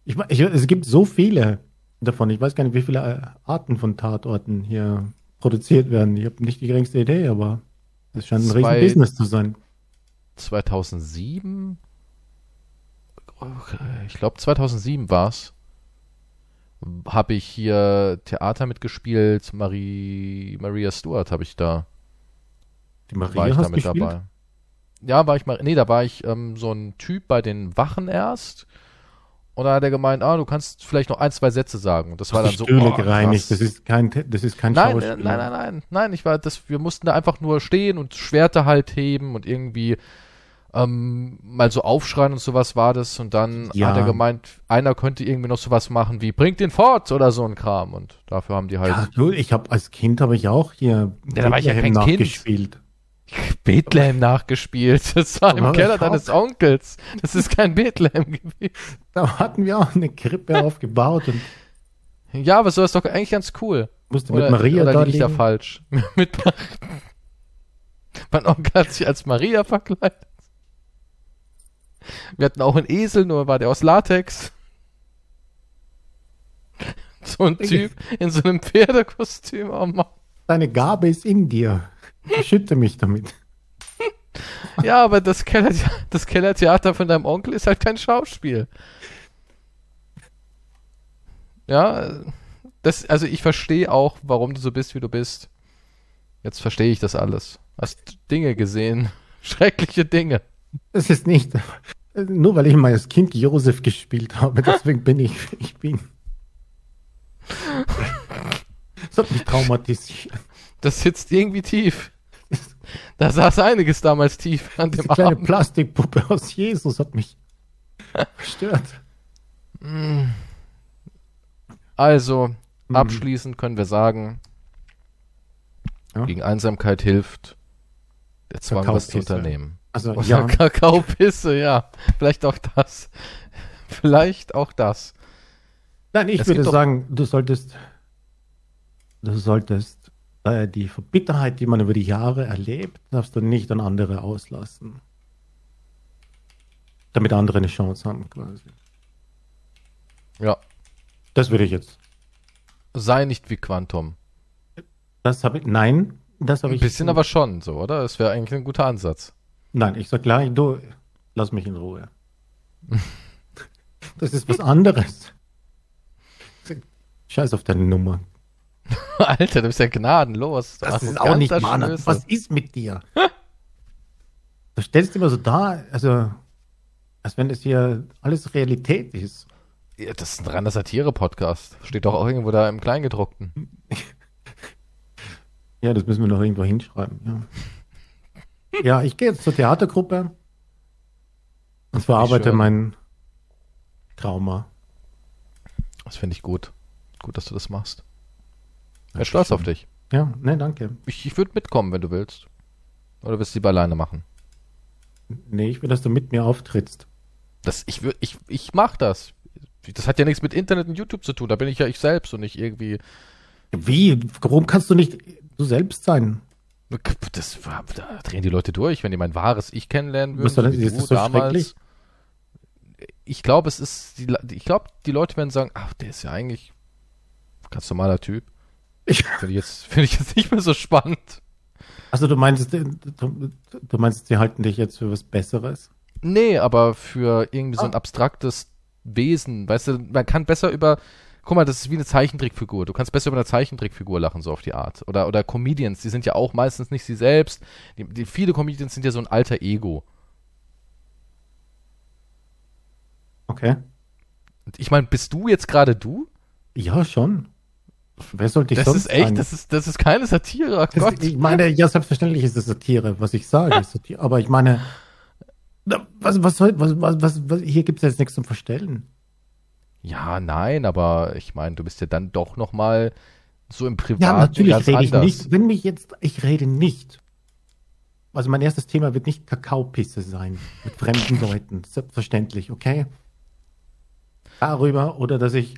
ich, ich, es gibt so viele davon. Ich weiß gar nicht, wie viele äh, Arten von Tatorten hier produziert werden. Ich habe nicht die geringste Idee, aber es scheint ein Zwei, riesen Business zu sein. 2007? Ich glaube 2007 war es. Habe ich hier Theater mitgespielt. Marie, Maria Stuart habe ich da. Die Maria war ich da mit gespielt? dabei ja, war ich mal, nee, da war ich ähm, so ein Typ bei den Wachen erst. Und da hat er gemeint, ah, du kannst vielleicht noch ein, zwei Sätze sagen. Und das war dann so. Stühle oh, gereinigt, das ist kein, das ist kein nein, Schauspiel. Nein, nein, nein, nein, ich war, das, wir mussten da einfach nur stehen und Schwerter halt heben und irgendwie ähm, mal so aufschreien und sowas war das. Und dann ja. hat er gemeint, einer könnte irgendwie noch sowas machen wie, bringt den fort oder so ein Kram. Und dafür haben die halt. Ja, du, ich habe als Kind habe ich auch hier ja, da war ich ja kein nachgespielt. Kind. Bethlehem nachgespielt. Das war im Keller deines Onkels. Das ist kein Bethlehem gewesen. Da hatten wir auch eine Krippe aufgebaut. Ja, aber so ist doch eigentlich ganz cool. Musste mit Maria oder da liege ich da falsch? mit mein Onkel hat sich als Maria verkleidet. Wir hatten auch einen Esel, nur war der aus Latex. So ein Typ in so einem Pferdekostüm. Oh Mann. Deine Gabe ist in dir. Ich schütte mich damit. Ja, aber das, Keller, das Kellertheater von deinem Onkel ist halt kein Schauspiel. Ja, das, also ich verstehe auch, warum du so bist, wie du bist. Jetzt verstehe ich das alles. Hast Dinge gesehen. Schreckliche Dinge. Das ist nicht. Nur weil ich mal als Kind Josef gespielt habe, deswegen bin ich, ich bin. Das hat mich traumatisiert. Das sitzt irgendwie tief. Da saß einiges damals tief an dem Diese kleine Abend. Plastikpuppe aus Jesus hat mich verstört. Also, mhm. abschließend können wir sagen, ja. gegen Einsamkeit hilft der Zwang, was zu unternehmen. Also, Oder ja. Kakaopisse, ja. Vielleicht auch das. Vielleicht auch das. Nein, ich es würde sagen, du solltest, du solltest äh, die Verbitterheit, die man über die Jahre erlebt, darfst du nicht an andere auslassen. Damit andere eine Chance haben, quasi. Ja. Das würde ich jetzt. Sei nicht wie Quantum. Das habe ich. Nein, das habe ich. Ein bisschen aber schon, so, oder? Das wäre eigentlich ein guter Ansatz. Nein, ich sag gleich, du, lass mich in Ruhe. das ist was anderes. Scheiß auf deine Nummer. Alter, du bist ja gnadenlos. Das, das ist auch nicht Mann. Was ist mit dir? du stellst immer so da, also, als wenn es hier alles Realität ist. Ja, das ist ein reiner Satire-Podcast. Steht doch auch irgendwo da im Kleingedruckten. ja, das müssen wir noch irgendwo hinschreiben, ja. Ja, ich gehe jetzt zur Theatergruppe und verarbeite mein Trauma. Das finde ich gut. Gut, dass du das machst. Ich bin stolz auf dich. Ja, ne, danke. Ich, ich würde mitkommen, wenn du willst. Oder willst du lieber alleine machen? Nee, ich will, dass du mit mir auftrittst. Das, ich, würd, ich, ich mach das. Das hat ja nichts mit Internet und YouTube zu tun. Da bin ich ja ich selbst und nicht irgendwie. Wie? Warum kannst du nicht du selbst sein? Das, da drehen die Leute durch, wenn die mein wahres Ich kennenlernen würden. Was ist das so damals. Ich glaube, es ist, die, ich glaube, die Leute werden sagen, ach, der ist ja eigentlich ganz normaler Typ. Finde ich, jetzt, find ich jetzt nicht mehr so spannend. Also du meinst, du, du meinst, sie halten dich jetzt für was Besseres? Nee, aber für irgendwie so ein ah. abstraktes Wesen. Weißt du, man kann besser über, guck mal, das ist wie eine Zeichentrickfigur. Du kannst besser über eine Zeichentrickfigur lachen, so auf die Art. Oder, oder Comedians, die sind ja auch meistens nicht sie selbst. Die, die viele Comedians sind ja so ein alter Ego. Okay. Ich meine, bist du jetzt gerade du? Ja, schon. Wer sollte ich das sonst ist echt? Das ist, das ist keine Satire, oh Gott. ich meine, ja, selbstverständlich ist es Satire, was ich sage, ist Satire. Aber ich meine, was, was soll, was, was, was, was hier gibt es jetzt nichts zum Verstellen. Ja, nein, aber ich meine, du bist ja dann doch noch mal so im Privaten Ja, natürlich rede anders. ich nicht. Wenn mich jetzt, ich rede nicht. Also mein erstes Thema wird nicht Kakaopisse sein mit fremden Leuten, selbstverständlich, okay? Darüber oder dass ich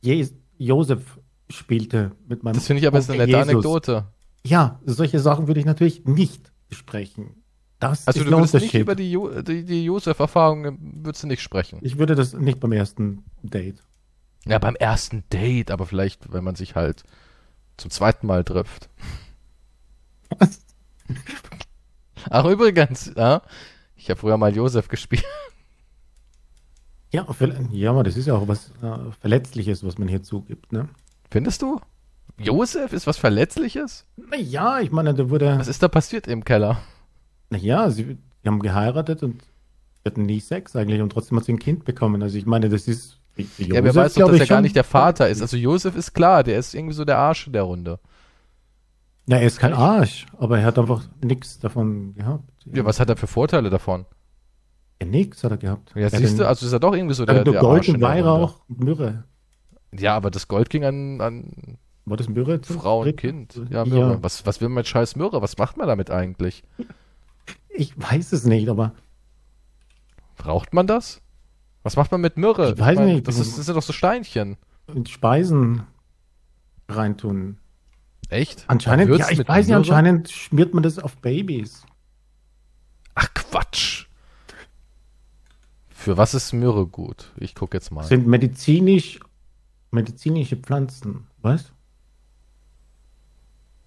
Je Josef spielte mit meinem. Das finde ich aber eine nette Anekdote. Ja, solche Sachen würde ich natürlich nicht besprechen. Das also du würdest nicht über die, jo die, die Josef-Erfahrung würdest du nicht sprechen. Ich würde das nicht beim ersten Date. Ja, beim ersten Date, aber vielleicht, wenn man sich halt zum zweiten Mal trifft. Was? Ach, übrigens, ja, ich habe früher mal Josef gespielt. Ja, ja, aber das ist ja auch was äh, Verletzliches, was man hier zugibt, ne? Findest du? Josef ist was Verletzliches? Naja, ich meine, da wurde. Was ist da passiert im Keller? Naja, sie, sie haben geheiratet und hatten nie Sex eigentlich und trotzdem hat sie ein Kind bekommen. Also ich meine, das ist. Josef, ja, wer weiß doch, dass er gar nicht der Vater ist. Also Josef ist klar, der ist irgendwie so der Arsch der Runde. Ja, er ist kein Arsch, aber er hat einfach nichts davon gehabt. Ja, was hat er für Vorteile davon? Ja, nix hat er gehabt. Ja, siehst du, also ist er doch irgendwie so der, der Gold Arsch und Weihrauch Myrrhe. Ja, aber das Gold ging an, an War das Myrrhe? Frau und Kind. Ja, Myrrhe. Ja. Was, was will man mit scheiß Myrrhe? Was macht man damit eigentlich? Ich weiß es nicht, aber. Braucht man das? Was macht man mit Myrrhe? Ich weiß ich mein, nicht. Das, ist, das sind doch so Steinchen. In Speisen reintun. Echt? Anscheinend, ja, ich weiß nicht, anscheinend schmiert man das auf Babys. Ach Quatsch. Für was ist Myrrhe gut? Ich gucke jetzt mal. Sind medizinisch, medizinische Pflanzen. Was?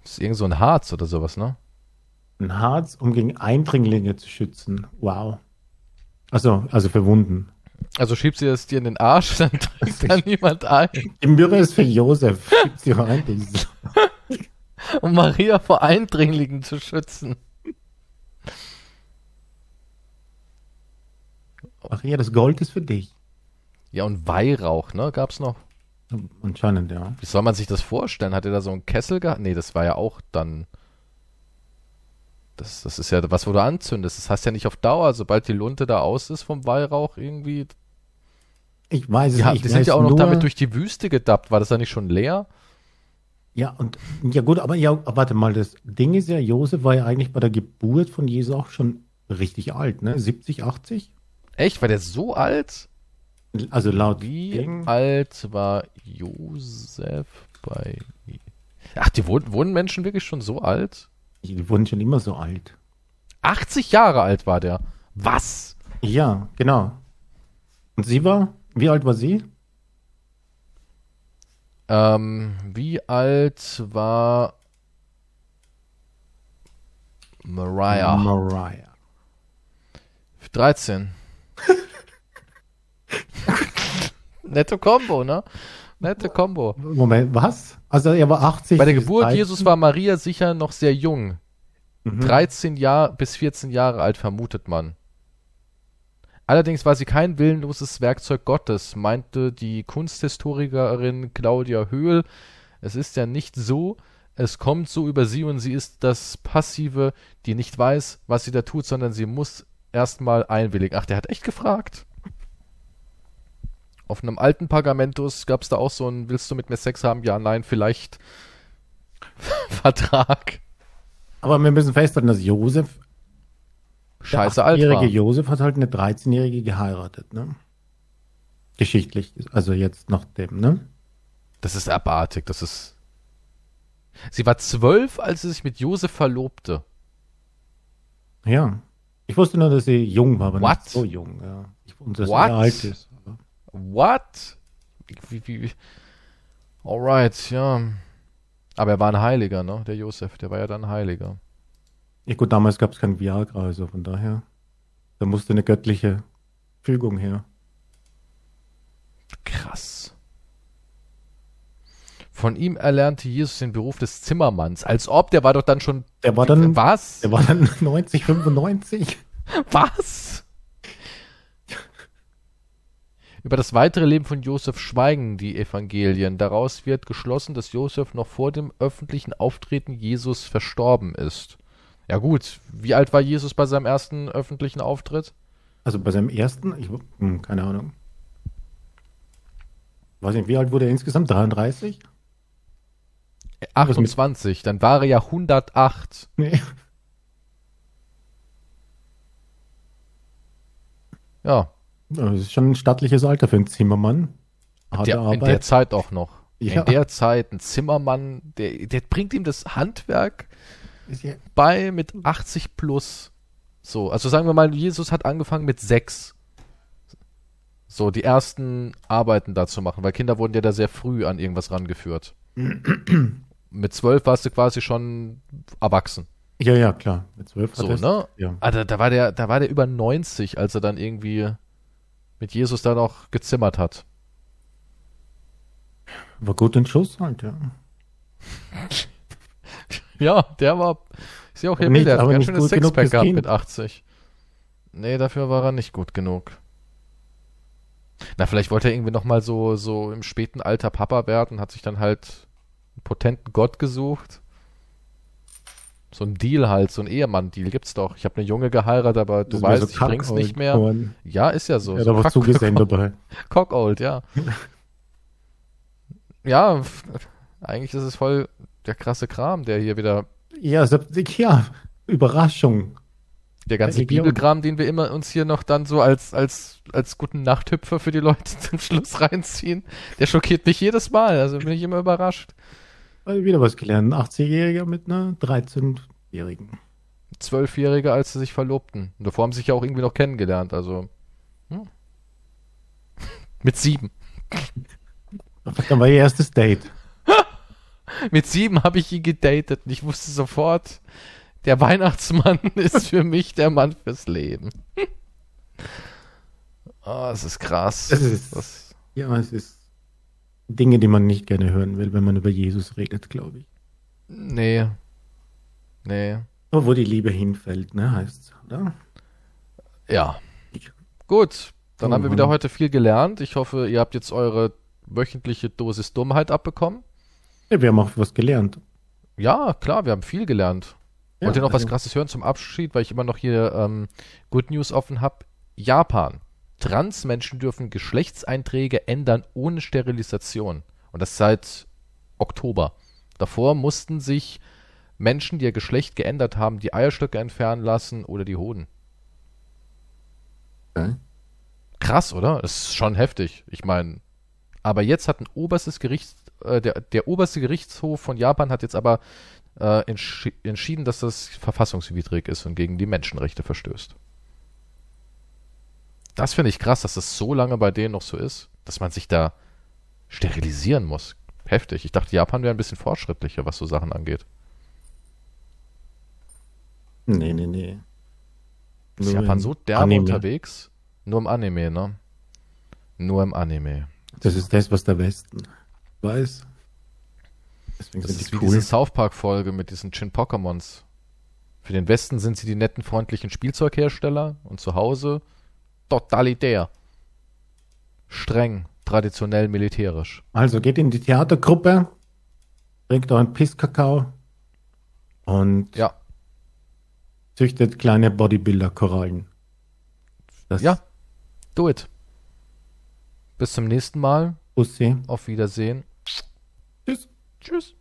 Das ist irgend so ein Harz oder sowas, ne? Ein Harz, um gegen Eindringlinge zu schützen. Wow. Also, also für Wunden. Also schiebst du das dir in den Arsch, dann trinkt da niemand ein. Die Myrrhe ist für Josef. Schieb sie rein. um Maria vor Eindringlingen zu schützen. Maria, das Gold ist für dich. Ja, und Weihrauch, ne? Gab's noch? Anscheinend, ja. Wie soll man sich das vorstellen? Hat er da so einen Kessel gehabt? Nee, das war ja auch dann. Das, das ist ja was, wo du anzündest. Das heißt ja nicht auf Dauer, sobald die Lunte da aus ist vom Weihrauch irgendwie. Ich weiß es die, nicht. Die sind ja auch noch damit durch die Wüste gedappt. War das da nicht schon leer? Ja, und ja gut, aber ja, warte mal, das Ding ist ja, Josef war ja eigentlich bei der Geburt von Jesus auch schon richtig alt, ne? 70, 80? Echt? War der so alt? Also laut Wie Ding? alt war Josef bei. Ach, die wurden, wurden Menschen wirklich schon so alt? Die wurden schon immer so alt. 80 Jahre alt war der. Was? Ja, genau. Und sie war? Wie alt war sie? Ähm, wie alt war Mariah? Mariah. 13. Nette Combo, ne? Nette Combo. Moment, was? Also er war 80. Bei der Geburt 13? Jesus war Maria sicher noch sehr jung. Mhm. 13 Jahre bis 14 Jahre alt vermutet man. Allerdings war sie kein willenloses Werkzeug Gottes, meinte die Kunsthistorikerin Claudia Höhl. Es ist ja nicht so, es kommt so über sie und sie ist das Passive, die nicht weiß, was sie da tut, sondern sie muss erstmal einwilligen. Ach, der hat echt gefragt. Auf einem alten Pergamentus gab es da auch so ein Willst du mit mir Sex haben? Ja, nein, vielleicht Vertrag. Aber wir müssen festhalten, dass Josef, scheiße alt war. Josef hat halt eine 13-Jährige geheiratet, ne? Geschichtlich, also jetzt nach dem, ne? Das ist abartig, das ist. Sie war zwölf, als sie sich mit Josef verlobte. Ja. Ich wusste nur, dass sie jung war, aber What? nicht so jung, ja. Und dass What? sie alt ist. What? Wie, wie, wie? Alright, ja. Aber er war ein Heiliger, ne? Der Josef, der war ja dann Heiliger. Ja gut, damals gab es kein Viagra, also von daher. Da musste eine göttliche Fügung her. Krass. Von ihm erlernte Jesus den Beruf des Zimmermanns. Als ob, der war doch dann schon. Der war dann. Was? Der war dann 90, 95. Was? Über das weitere Leben von Josef schweigen die Evangelien. Daraus wird geschlossen, dass Josef noch vor dem öffentlichen Auftreten Jesus verstorben ist. Ja gut, wie alt war Jesus bei seinem ersten öffentlichen Auftritt? Also bei seinem ersten? Ich, hm, keine Ahnung. Weiß nicht, wie alt wurde er insgesamt? 33? 28, dann war er ja 108. Nee. Ja, das ist schon ein stattliches Alter für einen Zimmermann. Der, in der Zeit auch noch. Ja. In der Zeit ein Zimmermann, der, der bringt ihm das Handwerk ja. bei mit 80 plus. So, also sagen wir mal, Jesus hat angefangen mit sechs. So, die ersten Arbeiten da zu machen, weil Kinder wurden ja da sehr früh an irgendwas rangeführt. mit zwölf warst du quasi schon erwachsen. Ja, ja, klar. Mit zwölf so, ne? Ja. Da, da, war der, da war der über 90, als er dann irgendwie mit Jesus da noch gezimmert hat. War gut in Schuss halt, ja. ja, der war. Ich sehe auch hier nicht, der hat ein ganz schönes Sexpack gehabt mit 80. Nee, dafür war er nicht gut genug. Na, vielleicht wollte er irgendwie nochmal so, so im späten Alter Papa werden, hat sich dann halt einen potenten Gott gesucht so ein Deal halt, so ein Ehemann-Deal gibt's doch. Ich habe eine Junge geheiratet, aber du weißt, so ich bring's nicht mehr. Korn. Ja, ist ja so. Ja, so da war zugesehen dabei. Cockold, ja. ja, eigentlich ist es voll der krasse Kram, der hier wieder. Ja, ja, Überraschung. Der ganze Religion. Bibelkram, den wir immer uns hier noch dann so als, als, als guten Nachthüpfer für die Leute zum Schluss reinziehen, der schockiert mich jedes Mal. Also bin ich immer überrascht. Wieder was gelernt. Ein 80-Jähriger mit einer 13-Jährigen. Zwölfjährige, als sie sich verlobten. Und davor haben sie sich ja auch irgendwie noch kennengelernt, also. Hm. mit sieben. Dann war ihr erstes Date. mit sieben habe ich ihn gedatet und ich wusste sofort, der Weihnachtsmann ist für mich der Mann fürs Leben. oh, es ist krass. Es ist, das, ja, es ist Dinge, die man nicht gerne hören will, wenn man über Jesus redet, glaube ich. Nee. Nee. Nur wo die Liebe hinfällt, ne, heißt's, oder? Ja. Gut, dann oh, haben wir wieder heute viel gelernt. Ich hoffe, ihr habt jetzt eure wöchentliche Dosis Dummheit abbekommen. Ja, wir haben auch was gelernt. Ja, klar, wir haben viel gelernt. Ja, Wollt ihr noch also was Krasses hören zum Abschied, weil ich immer noch hier ähm, Good News offen habe? Japan. Transmenschen dürfen Geschlechtseinträge ändern ohne Sterilisation. Und das seit Oktober. Davor mussten sich Menschen, die ihr Geschlecht geändert haben, die Eierstöcke entfernen lassen oder die Hoden. Okay. Krass, oder? Das ist schon heftig. Ich meine, aber jetzt hat ein oberstes Gericht, äh, der, der oberste Gerichtshof von Japan hat jetzt aber äh, entsch entschieden, dass das verfassungswidrig ist und gegen die Menschenrechte verstößt. Das finde ich krass, dass das so lange bei denen noch so ist, dass man sich da sterilisieren muss. Heftig. Ich dachte, Japan wäre ein bisschen fortschrittlicher, was so Sachen angeht. Nee, nee, nee. Ist Nur Japan so derbe Anime. unterwegs? Nur im Anime, ne? Nur im Anime. Das ist das, was der Westen weiß. Deswegen das ist wie cool. diese South Park-Folge mit diesen Chin-Pokémons. Für den Westen sind sie die netten, freundlichen Spielzeughersteller und zu Hause totalitär. Streng, traditionell, militärisch. Also geht in die Theatergruppe, trinkt euren Pisskakao und ja. züchtet kleine Bodybuilder-Korallen. Ja, do it. Bis zum nächsten Mal. Bussi. Auf Wiedersehen. Tschüss. Tschüss.